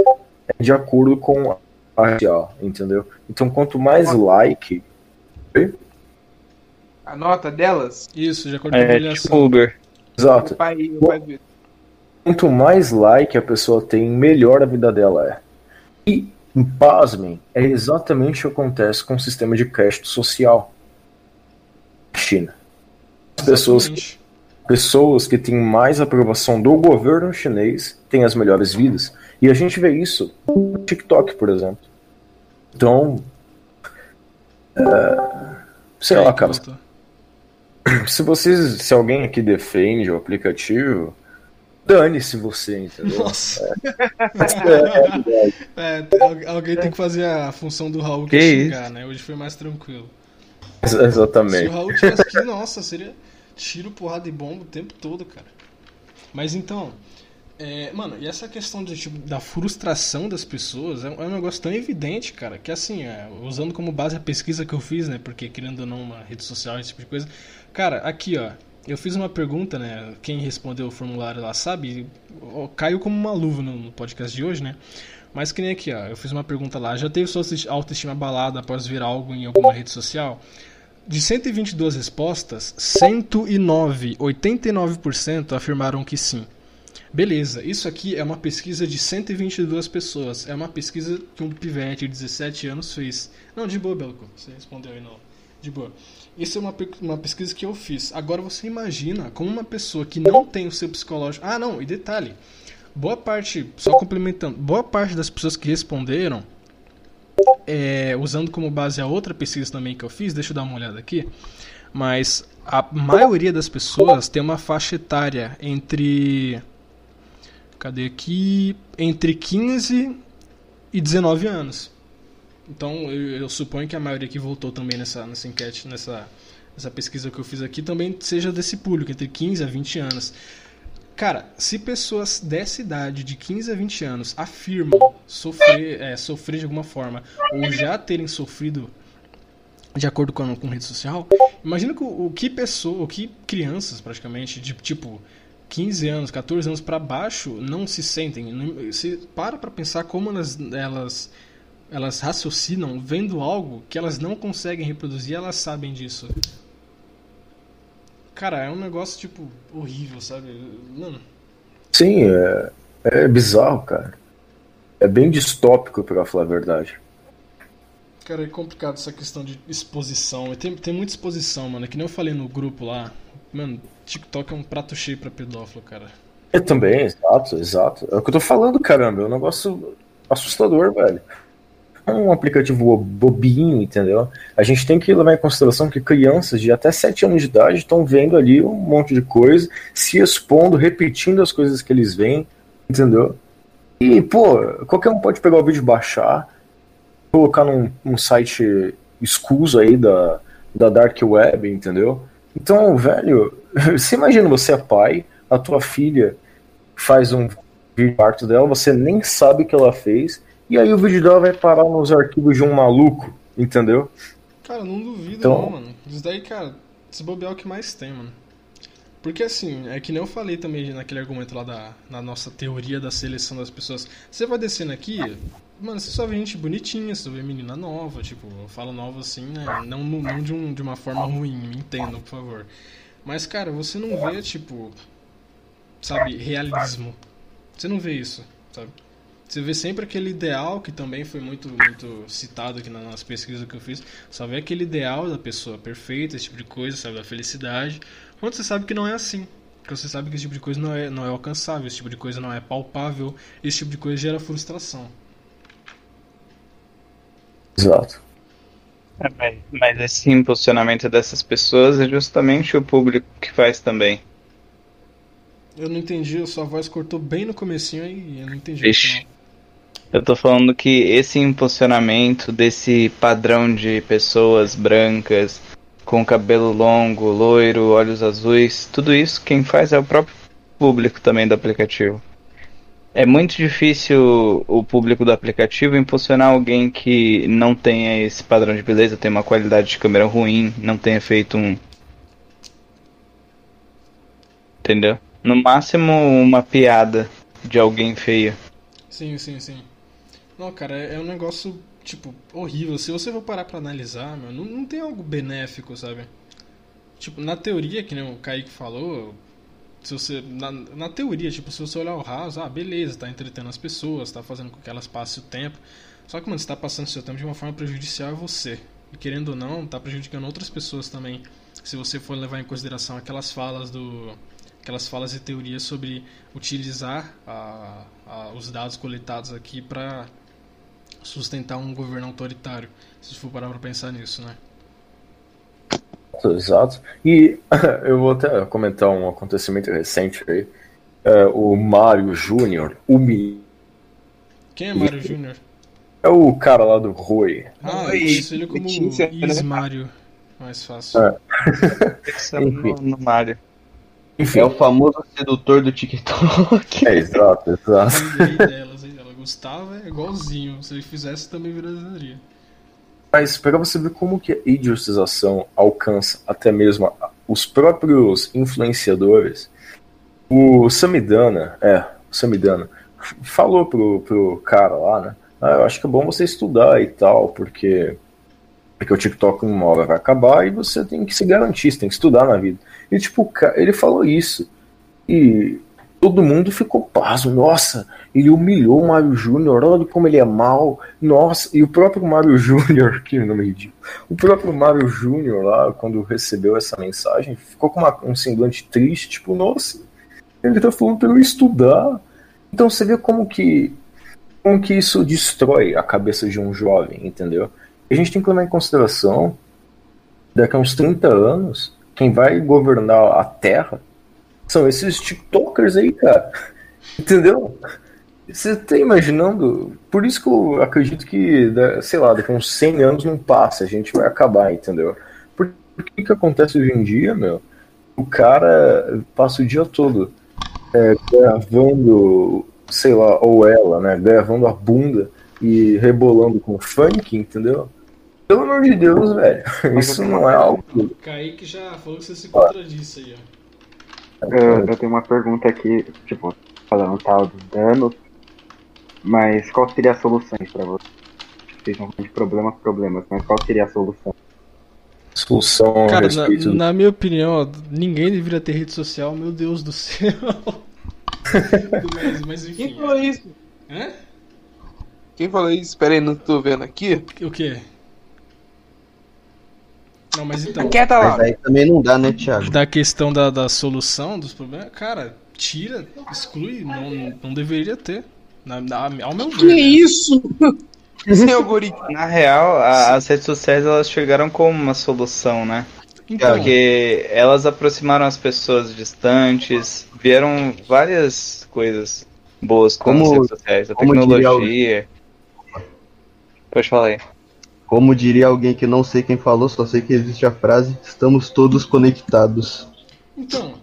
é de acordo com a social, entendeu? Então, quanto mais like. A nota delas? Isso, de acordo com a É, avaliação. tipo Uber. Exato. O pai, o pai. Quanto mais like a pessoa tem, melhor a vida dela é. E, pasmem, é exatamente o que acontece com o sistema de crédito social. China. As pessoas. Pessoas que têm mais aprovação do governo chinês têm as melhores vidas. E a gente vê isso no TikTok, por exemplo. Então. é, sei lá, cara. Voltou. Se vocês. Se alguém aqui defende o aplicativo, dane-se você, entendeu? Nossa. É, É, al- alguém tem que fazer a função do Raul que, Que é xingar, né? Hoje foi mais tranquilo. Ex- Se Exatamente. o Raul tivesse aqui, nossa, seria tiro, porrada e bomba o tempo todo, cara. Mas então, é, mano, e essa questão de, tipo, da frustração das pessoas é, um- é um negócio tão evidente, cara, que assim, é, usando como base a pesquisa que eu fiz, né? Porque querendo ou não, uma rede social, esse tipo de coisa. Cara, aqui, ó. Eu fiz uma pergunta, né? Quem respondeu o formulário lá sabe, caiu como uma luva no podcast de hoje, né? Mas que nem aqui, ó, eu fiz uma pergunta lá. Já teve sua autoesti- autoestima abalada após ver algo em alguma rede social? De 122 respostas, 109, 89% afirmaram que sim. Beleza, isso aqui é uma pesquisa de 122 pessoas. É uma pesquisa que um pivete de 17 anos fez. Não, de boa, Belco. Você respondeu aí, não. De boa. Isso é uma, uma pesquisa que eu fiz. Agora você imagina como uma pessoa que não tem o seu psicológico. Ah, não, e detalhe. Boa parte, só complementando, boa parte das pessoas que responderam, é, usando como base a outra pesquisa também que eu fiz, deixa eu dar uma olhada aqui. Mas a maioria das pessoas tem uma faixa etária entre. Cadê aqui? Entre 15 e 19 anos. Então eu, eu suponho que a maioria que votou também nessa, nessa enquete, nessa, nessa pesquisa que eu fiz aqui, também seja desse público, entre 15 a 20 anos. Cara, se pessoas dessa idade, de 15 a 20 anos, afirmam sofrer, é, sofrer de alguma forma, ou já terem sofrido de acordo com, com rede social, imagina que o, que pessoa, o que crianças praticamente, de tipo 15 anos, 14 anos para baixo, não se sentem. Não- Se para pra pensar como elas, elas, elas raciocinam vendo algo que elas não conseguem reproduzir, elas sabem disso. Cara, é um negócio, tipo, horrível, sabe? Mano, Sim, é, é bizarro, cara. É bem distópico, pra falar a verdade. cara, é complicado essa questão de exposição. Tem, tem muita exposição, mano. É que nem eu falei no grupo lá. Mano, TikTok é um prato cheio pra pedófilo, cara. Eu também, exato, exato. É o que eu tô falando, caramba. É um negócio assustador, velho. É um aplicativo bo- bobinho, entendeu? A gente tem que levar em consideração que crianças de até 7 anos de idade estão vendo ali um monte de coisa, se expondo, repetindo as coisas que eles veem, entendeu? E, pô, qualquer um pode pegar o vídeo baixar, colocar num, num site escuso aí da, da Dark Web, entendeu? Então, velho, você imagina você é pai, a tua filha faz um vídeo dela, você nem sabe o que ela fez, e aí o vídeo dela vai parar nos arquivos de um maluco, entendeu? Cara, não duvido Então- não, mano. Isso daí, cara, se bobear é o que mais tem, mano. Porque assim, é que nem eu falei também naquele argumento lá da na nossa teoria da seleção das pessoas. Você vai descendo aqui, mano, você só vê gente bonitinha, você só vê menina nova, tipo, eu falo nova assim, né? Não, não de, um, de uma forma ruim, me entendam, por favor. Mas, cara, você não vê, tipo, sabe, realismo. Você não vê isso, sabe? Você vê sempre aquele ideal que também foi muito, muito citado aqui nas pesquisas que eu fiz. Só vê aquele ideal da pessoa perfeita, esse tipo de coisa, sabe? Da felicidade. Quando você sabe que não é assim. Porque você sabe que esse tipo de coisa não é, não é alcançável, esse tipo de coisa não é palpável, esse tipo de coisa gera frustração. Exato. É, mas, mas esse impulsionamento dessas pessoas é justamente o público que faz também. Eu não entendi, a sua voz cortou bem no comecinho e eu não entendi. Ixi. Eu tô falando que esse impulsionamento desse padrão de pessoas brancas com cabelo longo, loiro, olhos azuis, tudo isso quem faz é o próprio público também do aplicativo. É muito difícil o público do aplicativo impulsionar alguém que não tenha esse padrão de beleza, tem uma qualidade de câmera ruim, não tenha feito um. Entendeu? No máximo uma piada de alguém feio. Sim, sim, sim. Não, cara, é, é um negócio, tipo, horrível. Se você for parar pra analisar, meu, não, não tem algo benéfico, sabe? Tipo, na teoria, que nem o Kaique falou, se você na, na teoria, tipo, se você olhar o raso, ah, beleza, tá entretendo as pessoas, tá fazendo com que elas passem o tempo. Só que, mano, você tá passando seu tempo de uma forma prejudicial a você. E querendo ou não, tá prejudicando outras pessoas também. Se você for levar em consideração aquelas falas do aquelas falas e teorias sobre utilizar a, a, os dados coletados aqui para sustentar um governo autoritário, se for parar para pensar nisso, né? Exato. E eu vou até comentar um acontecimento recente aí. É, o Mário Júnior, o Mi... Quem é Mário Júnior? É o cara lá do Rui. Ah, eu conheço ele como Ismário. Mais fácil. É. é no, no Mário. Enfim. É o famoso sedutor do TikTok. É, exato, exato. Gostava, é igualzinho. Se ele fizesse, também viraria. Mas para você ver como que a idiotização alcança até mesmo os próprios influenciadores, o Samidana, é, o Samidana, falou pro, pro cara lá, né? Ah, eu acho que é bom você estudar e tal, porque, porque o TikTok uma hora vai acabar e você tem que se garantir, você tem que estudar na vida. E tipo, ele falou isso. E todo mundo ficou pasmo. Nossa, ele humilhou o Mario Júnior, olha como ele é mal. Nossa, e o próprio Mario Júnior, que nome ridículo. O próprio Mario Júnior lá, quando recebeu essa mensagem, ficou com uma, um semblante triste, tipo, nossa, ele tá falando pra eu estudar. Então você vê como que como que isso destrói a cabeça de um jovem, entendeu? A gente tem que levar em consideração daqui a uns 30 anos quem vai governar a Terra são esses TikTokers aí, cara. Entendeu? Você tá imaginando? Por isso que eu acredito que, sei lá, daqui a uns 100 anos não passa, a gente vai acabar, entendeu? Por, que que acontece hoje em dia, meu? O cara passa o dia todo é, gravando, sei lá, ou ela, né, gravando a bunda e rebolando com funk, entendeu? Pelo amor de Deus, velho. Isso não é algo. Kaique já falou que você se contradisse aí, ó. Eu, eu tenho uma pergunta aqui, tipo, falando tal dos danos, mas qual seria a solução para você? Vocês falando de problemas, problemas, mas qual seria a solução? Solução Cara, na, na, minha opinião, ninguém deveria ter rede social, meu Deus do céu. mas, mas enfim. Quem falou isso? Hã? Quem falou isso? Espera aí, não tô vendo aqui. O quê? Não, mas então. Quieta lá. Mas aí também não dá, né, Thiago? Da questão da, da solução dos problemas, cara, tira, exclui, não, não deveria ter. Na, na, ao meu ver. Que né? isso? Na real, a, as redes sociais elas chegaram como uma solução, né? Então. Porque elas aproximaram as pessoas distantes, vieram várias coisas boas com como, as redes sociais, a tecnologia. Pode falar aí. Como diria alguém que não sei quem falou, só sei que existe a frase: estamos todos conectados. Então,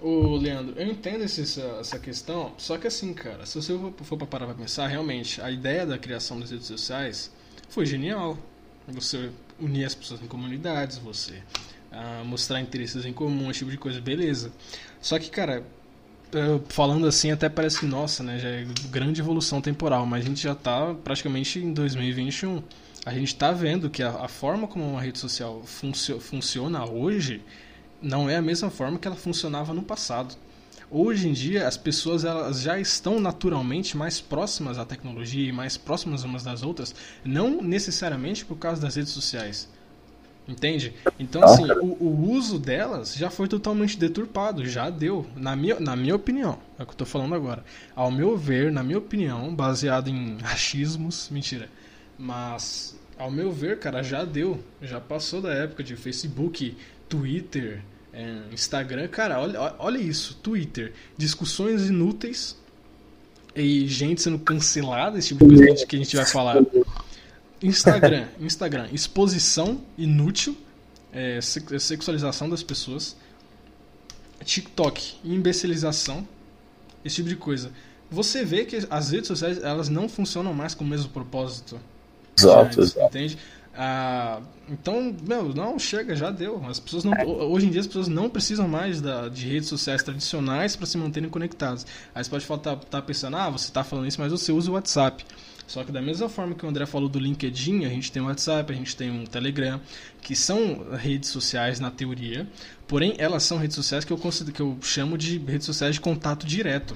o Leandro, eu entendo essa, questão, só que assim, cara, se você for para parar pra pensar, realmente, a ideia da criação das redes sociais foi genial. Você unir as pessoas em comunidades, você uh, mostrar interesses em comum, esse tipo de coisa, beleza. Só que, cara, falando assim até parece que, nossa, né, já é grande evolução temporal, mas a gente já tá praticamente em 2021 a gente está vendo que a, a, forma como uma rede social funcio, funciona hoje não é a mesma forma que ela funcionava no passado. Hoje em dia, as pessoas elas já estão naturalmente mais próximas à tecnologia e mais próximas umas das outras, não necessariamente por causa das redes sociais. Entende? Então, assim, o, o uso delas já foi totalmente deturpado, já deu. Na minha, na minha opinião, é o que eu estou falando agora. Ao meu ver, na minha opinião, baseado em achismos, mentira mas, ao meu ver, cara, já deu. Já passou da época de Facebook, Twitter, É, Instagram, cara, olha, olha isso. Twitter, discussões inúteis e gente sendo cancelada, esse tipo de coisa que a gente vai falar. Instagram, Instagram, exposição inútil, é, sexualização das pessoas. TikTok, imbecilização, esse tipo de coisa. Você vê que as redes sociais elas não funcionam mais com o mesmo propósito. Exato, exato. Entende? Ah, então, meu, não, chega, já deu. As pessoas não, hoje em dia as pessoas não precisam mais da, de redes sociais tradicionais para se manterem conectadas. Aí você pode estar tá, tá pensando, ah, você está falando isso, mas você usa o WhatsApp. Só que da mesma forma que o André falou do LinkedIn, a gente tem o WhatsApp, a gente tem um Telegram, que são redes sociais na teoria, porém elas são redes sociais que eu, considero, que eu chamo de redes sociais de contato direto.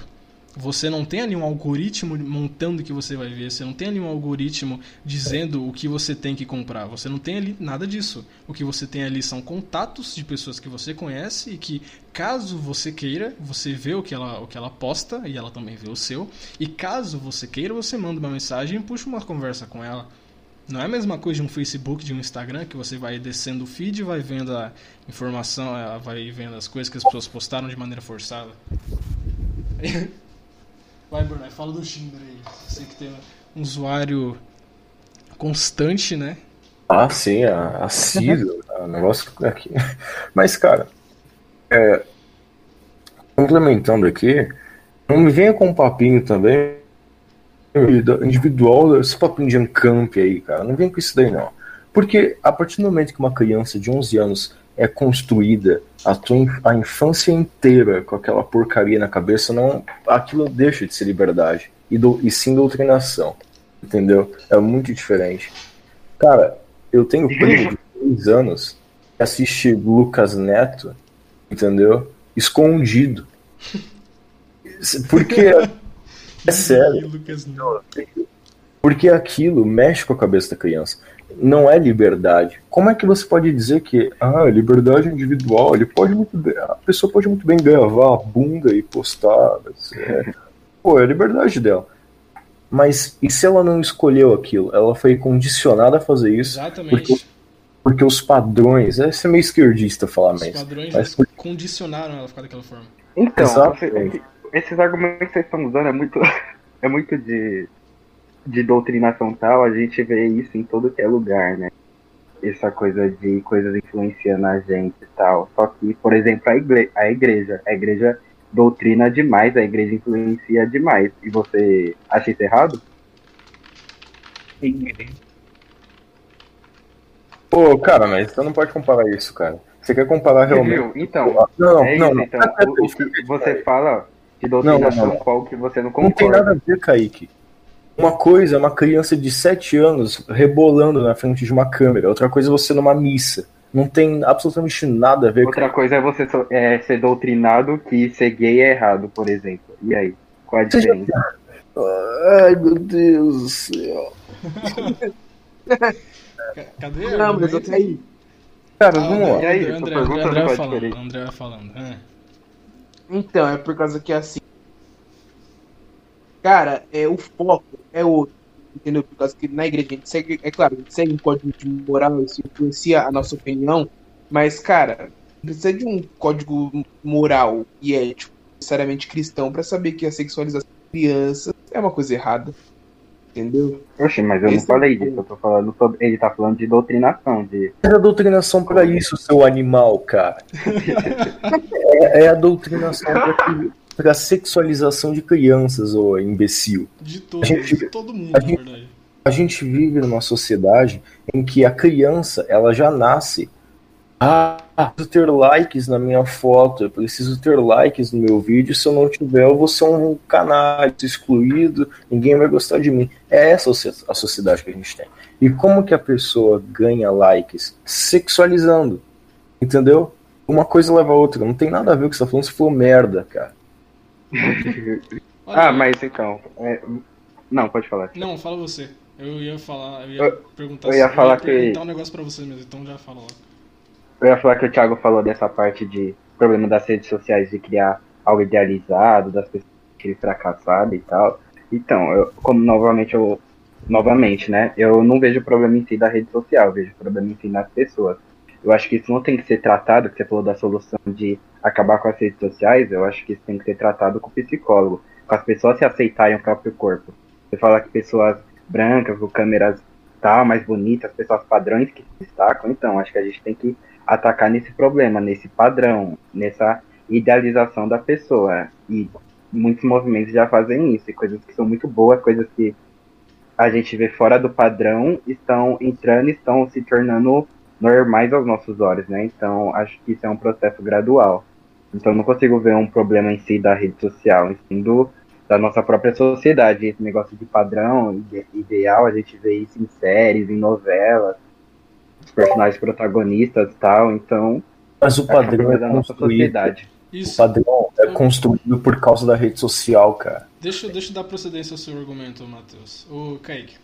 Você não tem ali um algoritmo montando o que você vai ver, você não tem ali um algoritmo dizendo o que você tem que comprar, você não tem ali nada disso. O que você tem ali são contatos de pessoas que você conhece e que, caso você queira, você vê o que ela, o que ela posta e ela também vê o seu. E caso você queira, você manda uma mensagem e puxa uma conversa com ela. Não é a mesma coisa de um Facebook, de um Instagram, que você vai descendo o feed e vai vendo a informação, vai vendo as coisas que as pessoas postaram de maneira forçada. Vai, Bruno, fala do Tinder aí. Você que tem um usuário constante, né? Ah, sim, assíduo. o negócio aqui. Mas, cara, é, complementando aqui, não me venha com um papinho também individual, esse papinho de encamp aí, cara. Não vem com isso daí, não. Porque a partir do momento que uma criança de 11 anos é construída a, tua, a infância inteira com aquela porcaria na cabeça, não, aquilo deixa de ser liberdade e, do, e sim doutrinação. Entendeu? É muito diferente. Cara, eu tenho primo de 3 anos que assiste Lucas Neto, entendeu? Escondido. Porque. é sério. Porque aquilo mexe com a cabeça da criança não é liberdade. Como é que você pode dizer que ah, liberdade individual, ele pode muito bem, a pessoa pode muito bem gravar a bunda e postar, é, pô, é a liberdade dela. Mas e se ela não escolheu aquilo? Ela foi condicionada a fazer isso. Exatamente. Porque, porque os padrões, é ser meio esquerdista falar os mesmo. Os padrões mas, condicionaram ela a ficar daquela forma. Então, você, esses argumentos que vocês estão usando é muito, é muito de de doutrinação tal, a gente vê isso em todo que é lugar, né? Essa coisa de coisas influenciando a gente e tal. Só que, por exemplo, a, igre a igreja. A igreja doutrina demais, a igreja influencia demais. E você acha isso errado? Pô, cara, mas você não pode comparar isso, cara. Você quer comparar realmente. Viu? Então, não, é não, não, então, o, o, que você fala de doutrinação não, não, não. qual que você não concorda. Não tem nada a ver, Kaique. Uma coisa é uma criança de 7 anos rebolando na frente de uma câmera, outra coisa é você numa missa. Não tem absolutamente nada a ver Outra com... coisa é você é, ser doutrinado que ser gay é errado, por exemplo. E aí? Qual a diferença? Já... Ai, meu Deus do céu. Cadê? Não, mas eu tô aí. Cara, ah, vamos lá. E aí, André, André, André, André falando, André falando. É. Então, é por causa que assim, cara, é, o foco é outro. Entendeu? Por causa que na igreja a gente segue, é claro, a gente segue um código de moral, isso influencia a nossa opinião, mas, cara, precisa de um código moral e ético, necessariamente cristão, para saber que a sexualização de crianças é uma coisa errada. Entendeu? Oxe, mas eu Esse não falei é disso, eu tô falando sobre. Ele tá falando de doutrinação. De... É a doutrinação para isso, seu animal, cara. é, é, a doutrinação pra para sexualização de crianças, ô imbecil. De todo, gente, de todo mundo, a gente, verdade. A gente vive numa sociedade em que a criança, ela já nasce. Ah, preciso ter likes na minha foto, eu preciso ter likes no meu vídeo, se eu não tiver, eu vou ser um canal excluído, ninguém vai gostar de mim. É essa a sociedade que a gente tem. E como que a pessoa ganha likes? Sexualizando. Entendeu? Uma coisa leva a outra. Não tem nada a ver com o que você tá falando se for merda, cara ah, mas então. É... Não, pode falar. Não, fala você. Eu ia falar, eu ia eu, perguntar eu ia falar eu ia perguntar que... um negócio pra você mesmo, então já fala logo. Eu ia falar que o Thiago falou dessa parte de problema das redes sociais de criar algo idealizado, das pessoas que fracassaram e tal. Então, eu, como novamente eu novamente, né? Eu não vejo problema em si da rede social, vejo problema em si nas pessoas. Eu acho que isso não tem que ser tratado, que você falou da solução de acabar com as redes sociais, eu acho que isso tem que ser tratado com o psicólogo, com as pessoas se aceitarem o próprio corpo. Você fala que pessoas brancas, com câmeras tal, mais bonitas, pessoas padrões que se destacam, então acho que a gente tem que atacar nesse problema, nesse padrão, nessa idealização da pessoa. E muitos movimentos já fazem isso, e coisas que são muito boas, coisas que a gente vê fora do padrão estão entrando, estão se tornando normais aos nossos olhos, né? Então acho que isso é um processo gradual. Então não consigo ver um problema em si da rede social, em si do, da nossa própria sociedade. Esse negócio de padrão, ideal, a gente vê isso em séries, em novelas, os personagens protagonistas e tal. Então. Mas o padrão é da nossa sociedade. Isso. O padrão é construído por causa da rede social, cara. Deixa, deixa eu dar procedência ao seu argumento, Matheus. O Kaique.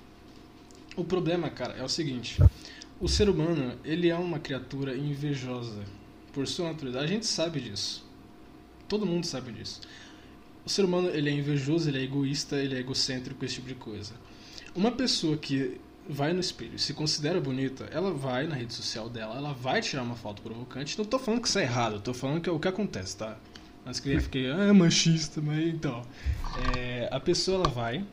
O problema, cara, é o seguinte. O ser humano, ele é uma criatura invejosa. Por sua natureza. A gente sabe disso. Todo mundo sabe disso. O ser humano, ele é invejoso, ele é egoísta, ele é egocêntrico, esse tipo de coisa. Uma pessoa que vai no espelho e se considera bonita, ela vai na rede social dela, ela vai tirar uma foto provocante. Não tô falando que isso é errado, tô falando que é o que acontece, tá? Mas que eu fiquei, ah, é machista, mas então. É, a pessoa ela vai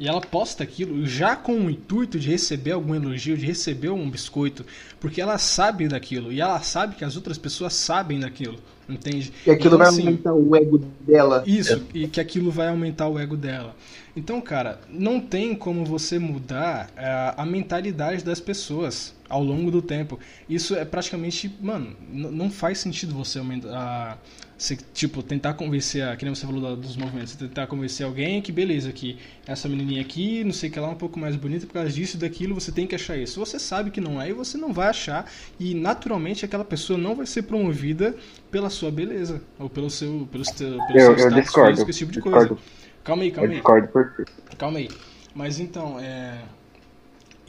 e ela posta aquilo já com o intuito de receber algum elogio, de receber um biscoito, porque ela sabe daquilo e ela sabe que as outras pessoas sabem daquilo, entende? Que aquilo então, vai assim, aumentar o ego dela. Isso, é. e que aquilo vai aumentar o ego dela. Então, cara, não tem como você mudar a, é, a mentalidade das pessoas ao longo do tempo. Isso é praticamente, mano, não faz sentido você aumentar, você, tipo, tentar convencer, a, que nem você falou dos movimentos, você tentar convencer alguém que, beleza, que essa menininha aqui, não sei o que lá, é um pouco mais bonita por causa disso e daquilo, você tem que achar isso. Você sabe que não é e você não vai achar e, naturalmente, aquela pessoa não vai ser promovida pela sua beleza ou pelo seu, pelo, pelo eu, seu status discordo, físico, esse tipo de discordo. coisa. Calma aí, calma eu aí. Discordo por Calma aí. Mas então, é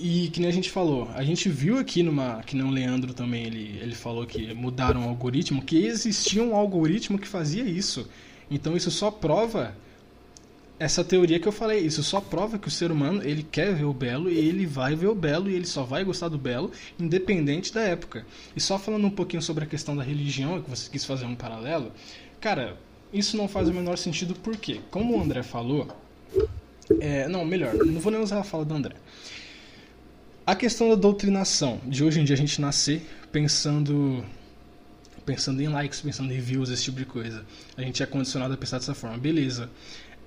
e que nem a gente falou, a gente viu aqui numa. Que nem o Leandro também ele, ele falou que mudaram o algoritmo, que existia um algoritmo que fazia isso. Então isso só prova essa teoria que eu falei. Isso só prova que o ser humano ele quer ver o belo e ele vai ver o belo e ele só vai gostar do belo, independente da época. E só falando um pouquinho sobre a questão da religião, que você quis fazer um paralelo, cara, isso não faz o menor sentido porque, como o André falou, é, não, melhor, não vou nem usar a fala do André. A questão da doutrinação, de hoje em dia a gente nascer pensando pensando em likes, pensando em views, esse tipo de coisa. A gente é condicionado a pensar dessa forma. Beleza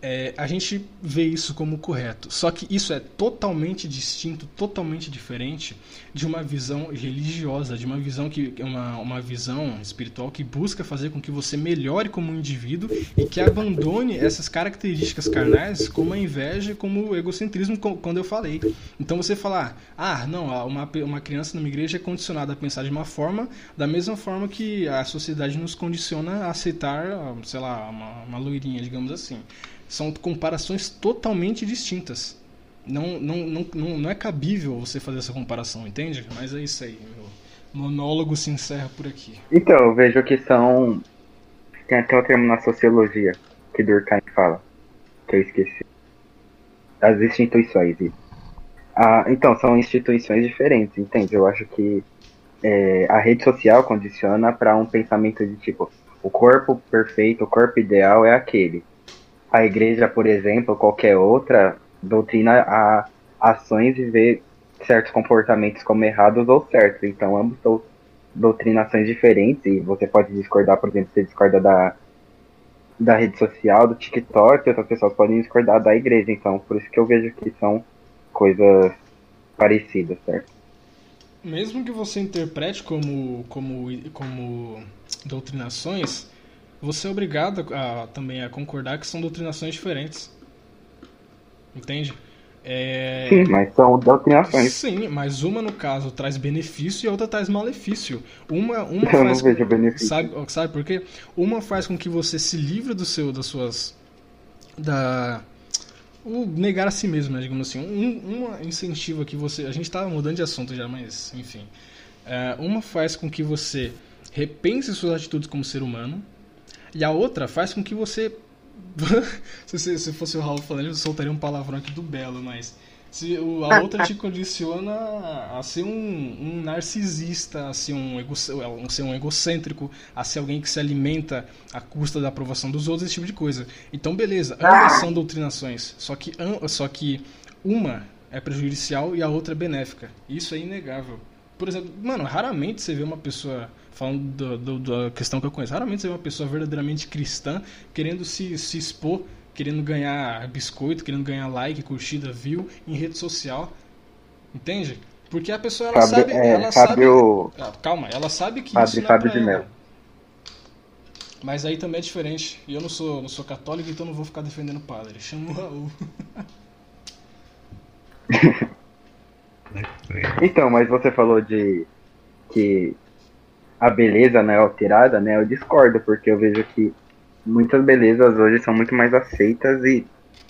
é, a gente vê isso como correto. Só que isso é totalmente distinto, totalmente diferente de uma visão religiosa, de uma visão que uma, uma visão espiritual que busca fazer com que você melhore como um indivíduo e que abandone essas características carnais, como a inveja, como o egocentrismo, quando eu falei. Então você falar, ah, não, uma, uma criança numa igreja é condicionada a pensar de uma forma, da mesma forma que a sociedade nos condiciona a aceitar, sei lá, uma, uma loirinha, digamos assim. São comparações totalmente distintas. Não, não, não, não, não é cabível você fazer essa comparação, entende? Mas é isso aí. Meu monólogo se encerra por aqui. Então, eu vejo que são. Tem até o termo na sociologia que Durkheim fala, que eu esqueci. As instituições. Ah, então, são instituições diferentes, entende? Eu acho que é, a rede social condiciona para um pensamento de tipo: o corpo perfeito, o corpo ideal é aquele a igreja, por exemplo, qualquer outra, doutrina a ações e vê certos comportamentos como errados ou certos. Então, ambos são doutrinações diferentes e você pode discordar, por exemplo, você discorda da, da rede social, do TikTok, outras pessoas podem discordar da igreja. Então, por isso que eu vejo que são coisas parecidas, certo? Mesmo que você interprete como, como, como doutrinações, você é obrigado a, também a concordar que são doutrinações diferentes. Entende? É... Sim, mas são doutrinações. Sim, mas uma, no caso, traz benefício e a outra traz malefício. Uma, uma Eu faz não vejo benefício. Sabe, sabe por quê? Uma faz com que você se livre do seu, das suas. da. O negar a si mesmo, né, digamos assim. Um, uma incentiva que você. A gente estava mudando de assunto já, mas enfim. É, uma faz com que você repense suas atitudes como ser humano e a outra faz com que você. se, se fosse o Raul falando, eu soltaria um palavrão aqui do Belo, mas. Se o, a outra te condiciona a ser um, um narcisista, a ser um, ego, a ser um egocêntrico, a ser alguém que se alimenta à custa da aprovação dos outros, esse tipo de coisa. Então, beleza, ambas são doutrinações. Só que, só que uma é prejudicial e a outra é benéfica. Isso é inegável. Por exemplo, mano, raramente você vê uma pessoa falando do, do, da questão que eu conheço, raramente você vê uma pessoa verdadeiramente cristã querendo se, se expor querendo ganhar biscoito, querendo ganhar like, curtida, view em rede social. Entende? Porque a pessoa ela Fábio, sabe, é, ela Fábio... sabe, ah, calma, ela sabe que Fábio, isso não é Fábio de Mello. Mas aí também é diferente. E eu não sou, não sou católico, então não vou ficar defendendo o padre. Chama o Raul. então, mas você falou de que a beleza não é alterada, né? Eu discordo, porque eu vejo que muitas belezas hoje são muito mais aceitas e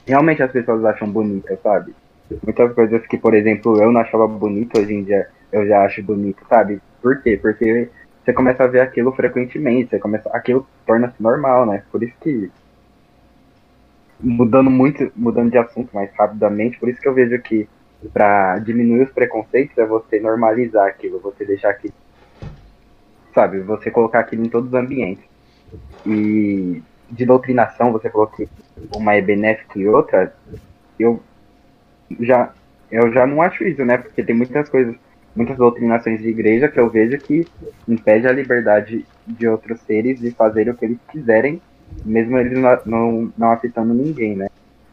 realmente as pessoas acham bonitas, sabe? Muitas coisas que, por exemplo, eu não achava bonito, hoje em dia eu já acho bonito, sabe? Por quê? Porque você começa a ver aquilo frequentemente, você começa, aquilo torna-se normal, né? Por isso que mudando muito, mudando de assunto mais rapidamente, por isso que eu vejo que para diminuir os preconceitos é você normalizar aquilo, você deixar aquilo, sabe, você colocar aquilo em todos os ambientes. E de doutrinação, você falou que uma é benéfica e outra, eu já, eu já não acho isso, né? Porque tem muitas coisas, muitas doutrinações de igreja que eu vejo que impede a liberdade de outros seres de fazer o que eles quiserem, mesmo eles não, não, não ninguém, né?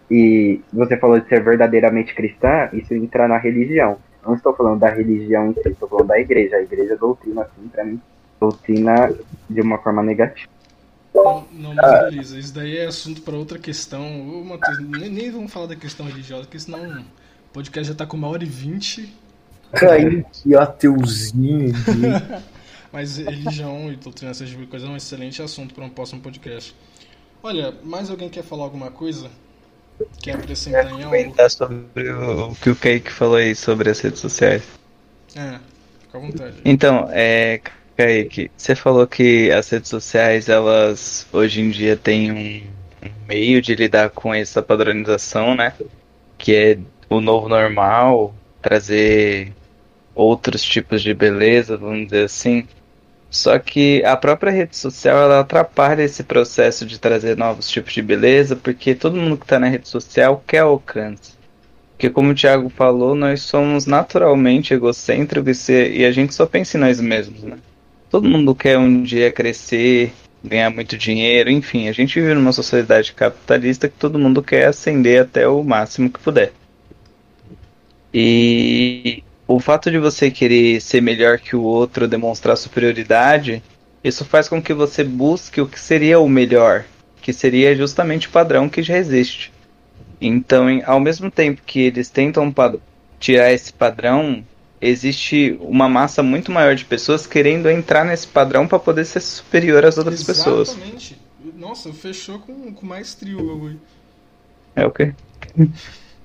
E você falou de ser verdadeiramente cristã, isso entra na religião. Não estou falando da religião em si, estou falando da igreja. A igreja doutrina, assim, pra mim, doutrina de uma forma negativa. Não, não, mas beleza, isso daí é assunto para outra questão. Ô, Matheus, nem, nem, vamos falar da questão religiosa, porque senão o podcast já tá com uma hora e vinte. Caiu que ateuzinho. mas religião e doutrina, essa tipo de coisa é um excelente assunto para um próximo podcast. Olha, mais alguém quer falar alguma coisa? Quer acrescentar em algo? comentar sobre o, o que o Kaique falou aí sobre as redes sociais. É, fica à vontade. Então, é, Kaique, você falou que as redes sociais, elas hoje em dia têm um, meio de lidar com essa padronização, né? Que é o novo normal, trazer outros tipos de beleza, vamos dizer assim. Só que a própria rede social ela atrapalha esse processo de trazer novos tipos de beleza, porque todo mundo que está na rede social quer alcance. Porque como o Thiago falou, nós somos naturalmente egocêntricos e a gente só pensa em nós mesmos, né? Todo mundo quer um dia crescer, ganhar muito dinheiro, enfim, a gente vive numa sociedade capitalista que todo mundo quer ascender até o máximo que puder. E o fato de você querer ser melhor que o outro, demonstrar superioridade, isso faz com que você busque o que seria o melhor, que seria justamente o padrão que já existe. Então, ao mesmo tempo que eles tentam tirar esse padrão, existe uma massa muito maior de pessoas querendo entrar nesse padrão para poder ser superior às outras Exatamente. pessoas. Exatamente. Nossa, fechou com, com maestria o bagulho. É o quê?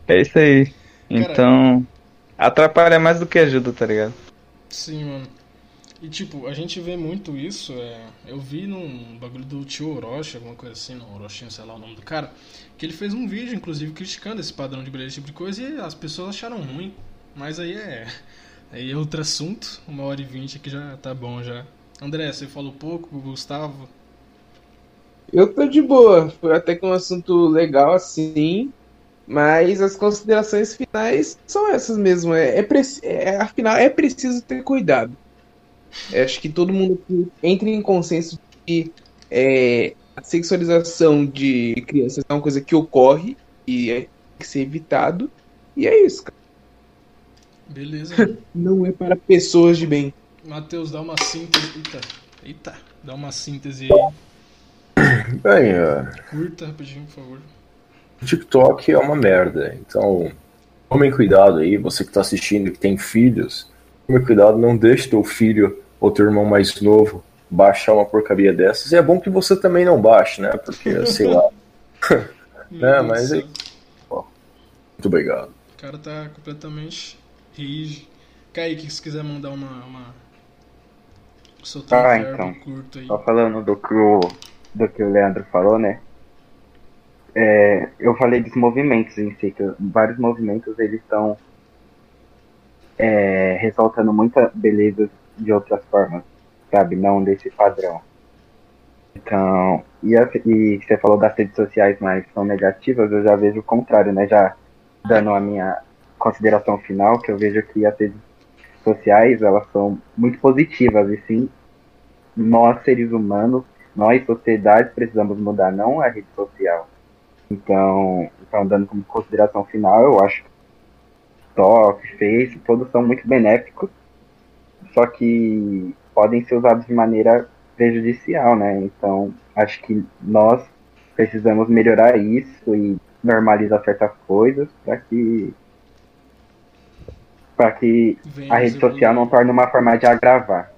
É isso aí. Então, atrapalha mais do que ajuda, tá ligado? Sim, mano. E tipo, a gente vê muito isso. É... Eu vi num bagulho do tio Orochi, alguma coisa assim, não, Orochinho, sei lá o nome do cara, que ele fez um vídeo, inclusive, criticando esse padrão de beleza, esse tipo de coisa, e as pessoas acharam ruim. Mas aí é. Aí é outro assunto, uma hora e vinte aqui já tá bom já. André, você falou pouco, Gustavo? Eu tô de boa, foi até que um assunto legal assim, mas as considerações finais são essas mesmo. É, é, é afinal, é preciso ter cuidado. É, acho que todo mundo entre em consenso que é, a sexualização de crianças é uma coisa que ocorre e é, tem que ser evitado. E é isso, cara. Beleza. Não é para pessoas de bem. Matheus, dá uma síntese. Eita, eita, dá uma síntese aí. Bem, uh... Curta rapidinho, por favor. TikTok é uma merda, então tomem cuidado aí, você que está assistindo que tem filhos, tome cuidado, não deixe teu filho ou teu irmão mais novo baixar uma porcaria dessas. E é bom que você também não baixe, né? Porque, sei lá. é, mas. É... muito obrigado. O cara tá completamente Rige. Kaique, se quiser mandar uma. uma... Soltar ah, um então. curto aí. Só falando do que, o, do que o Leandro falou, né? é, eu falei dos movimentos em si, que vários movimentos eles estão é, ressaltando muita beleza de outras formas, sabe? Não desse padrão. Então, e, a, e você falou das redes sociais mais são negativas, eu já vejo o contrário, né? Já dando a minha consideração final, que eu vejo que as redes sociais, elas são muito positivas, e sim, nós seres humanos, nós sociedades precisamos mudar, não a rede social. Então, então dando como consideração final, eu acho que TikTok, Face, todos são muito benéficos, só que podem ser usados de maneira prejudicial, né? Então, acho que nós precisamos melhorar isso e normalizar certas coisas para que para que Vem a rede social não torne uma forma de agravar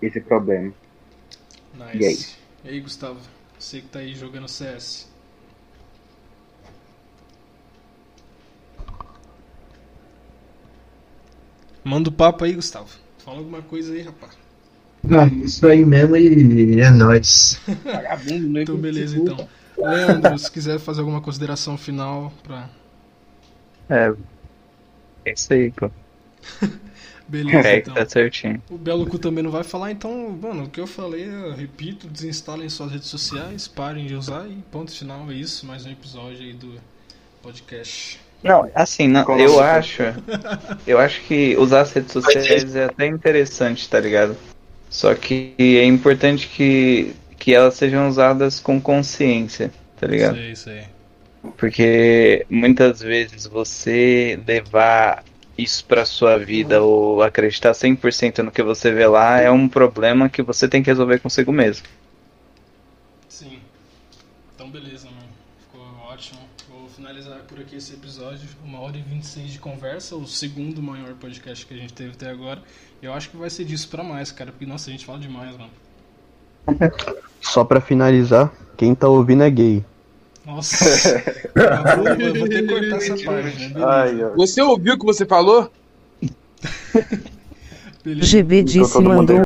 esse problema. Nice. E aí? E aí, Gustavo? Você que tá aí jogando CS. Manda o papo aí, Gustavo. Fala alguma coisa aí, rapaz. Ah, isso aí mesmo e é nóis. Vagabundo, né? Então, beleza, então. Leandro, se quiser fazer alguma consideração final pra. É. É isso aí, pô. Beleza, é, então. Tá certinho. O Belo Cu também não vai falar, então, mano, o que eu falei, eu repito, desinstalem suas redes sociais, parem de usar e ponto final, é isso, mais um episódio aí do podcast. Não, assim, não, eu acho. Eu acho que usar as redes sociais é até interessante, tá ligado? Só que é importante que, que elas sejam usadas com consciência, tá ligado? Sei, sei. Porque muitas vezes você levar isso pra sua vida ou acreditar 100% no que você vê lá é um problema que você tem que resolver consigo mesmo. Sim. Então, beleza, mano. Ficou ótimo. Vou finalizar por aqui esse episódio. Uma hora e 26 de conversa, o segundo maior podcast que a gente teve até agora. Eu acho que vai ser disso pra mais, cara, porque, nossa, a gente fala demais, mano. Só pra finalizar, quem tá ouvindo é gay. Nossa, eu, vou, eu vou ter que cortar essa parte, né? Ai, você ouviu o que você falou? GB disse mandou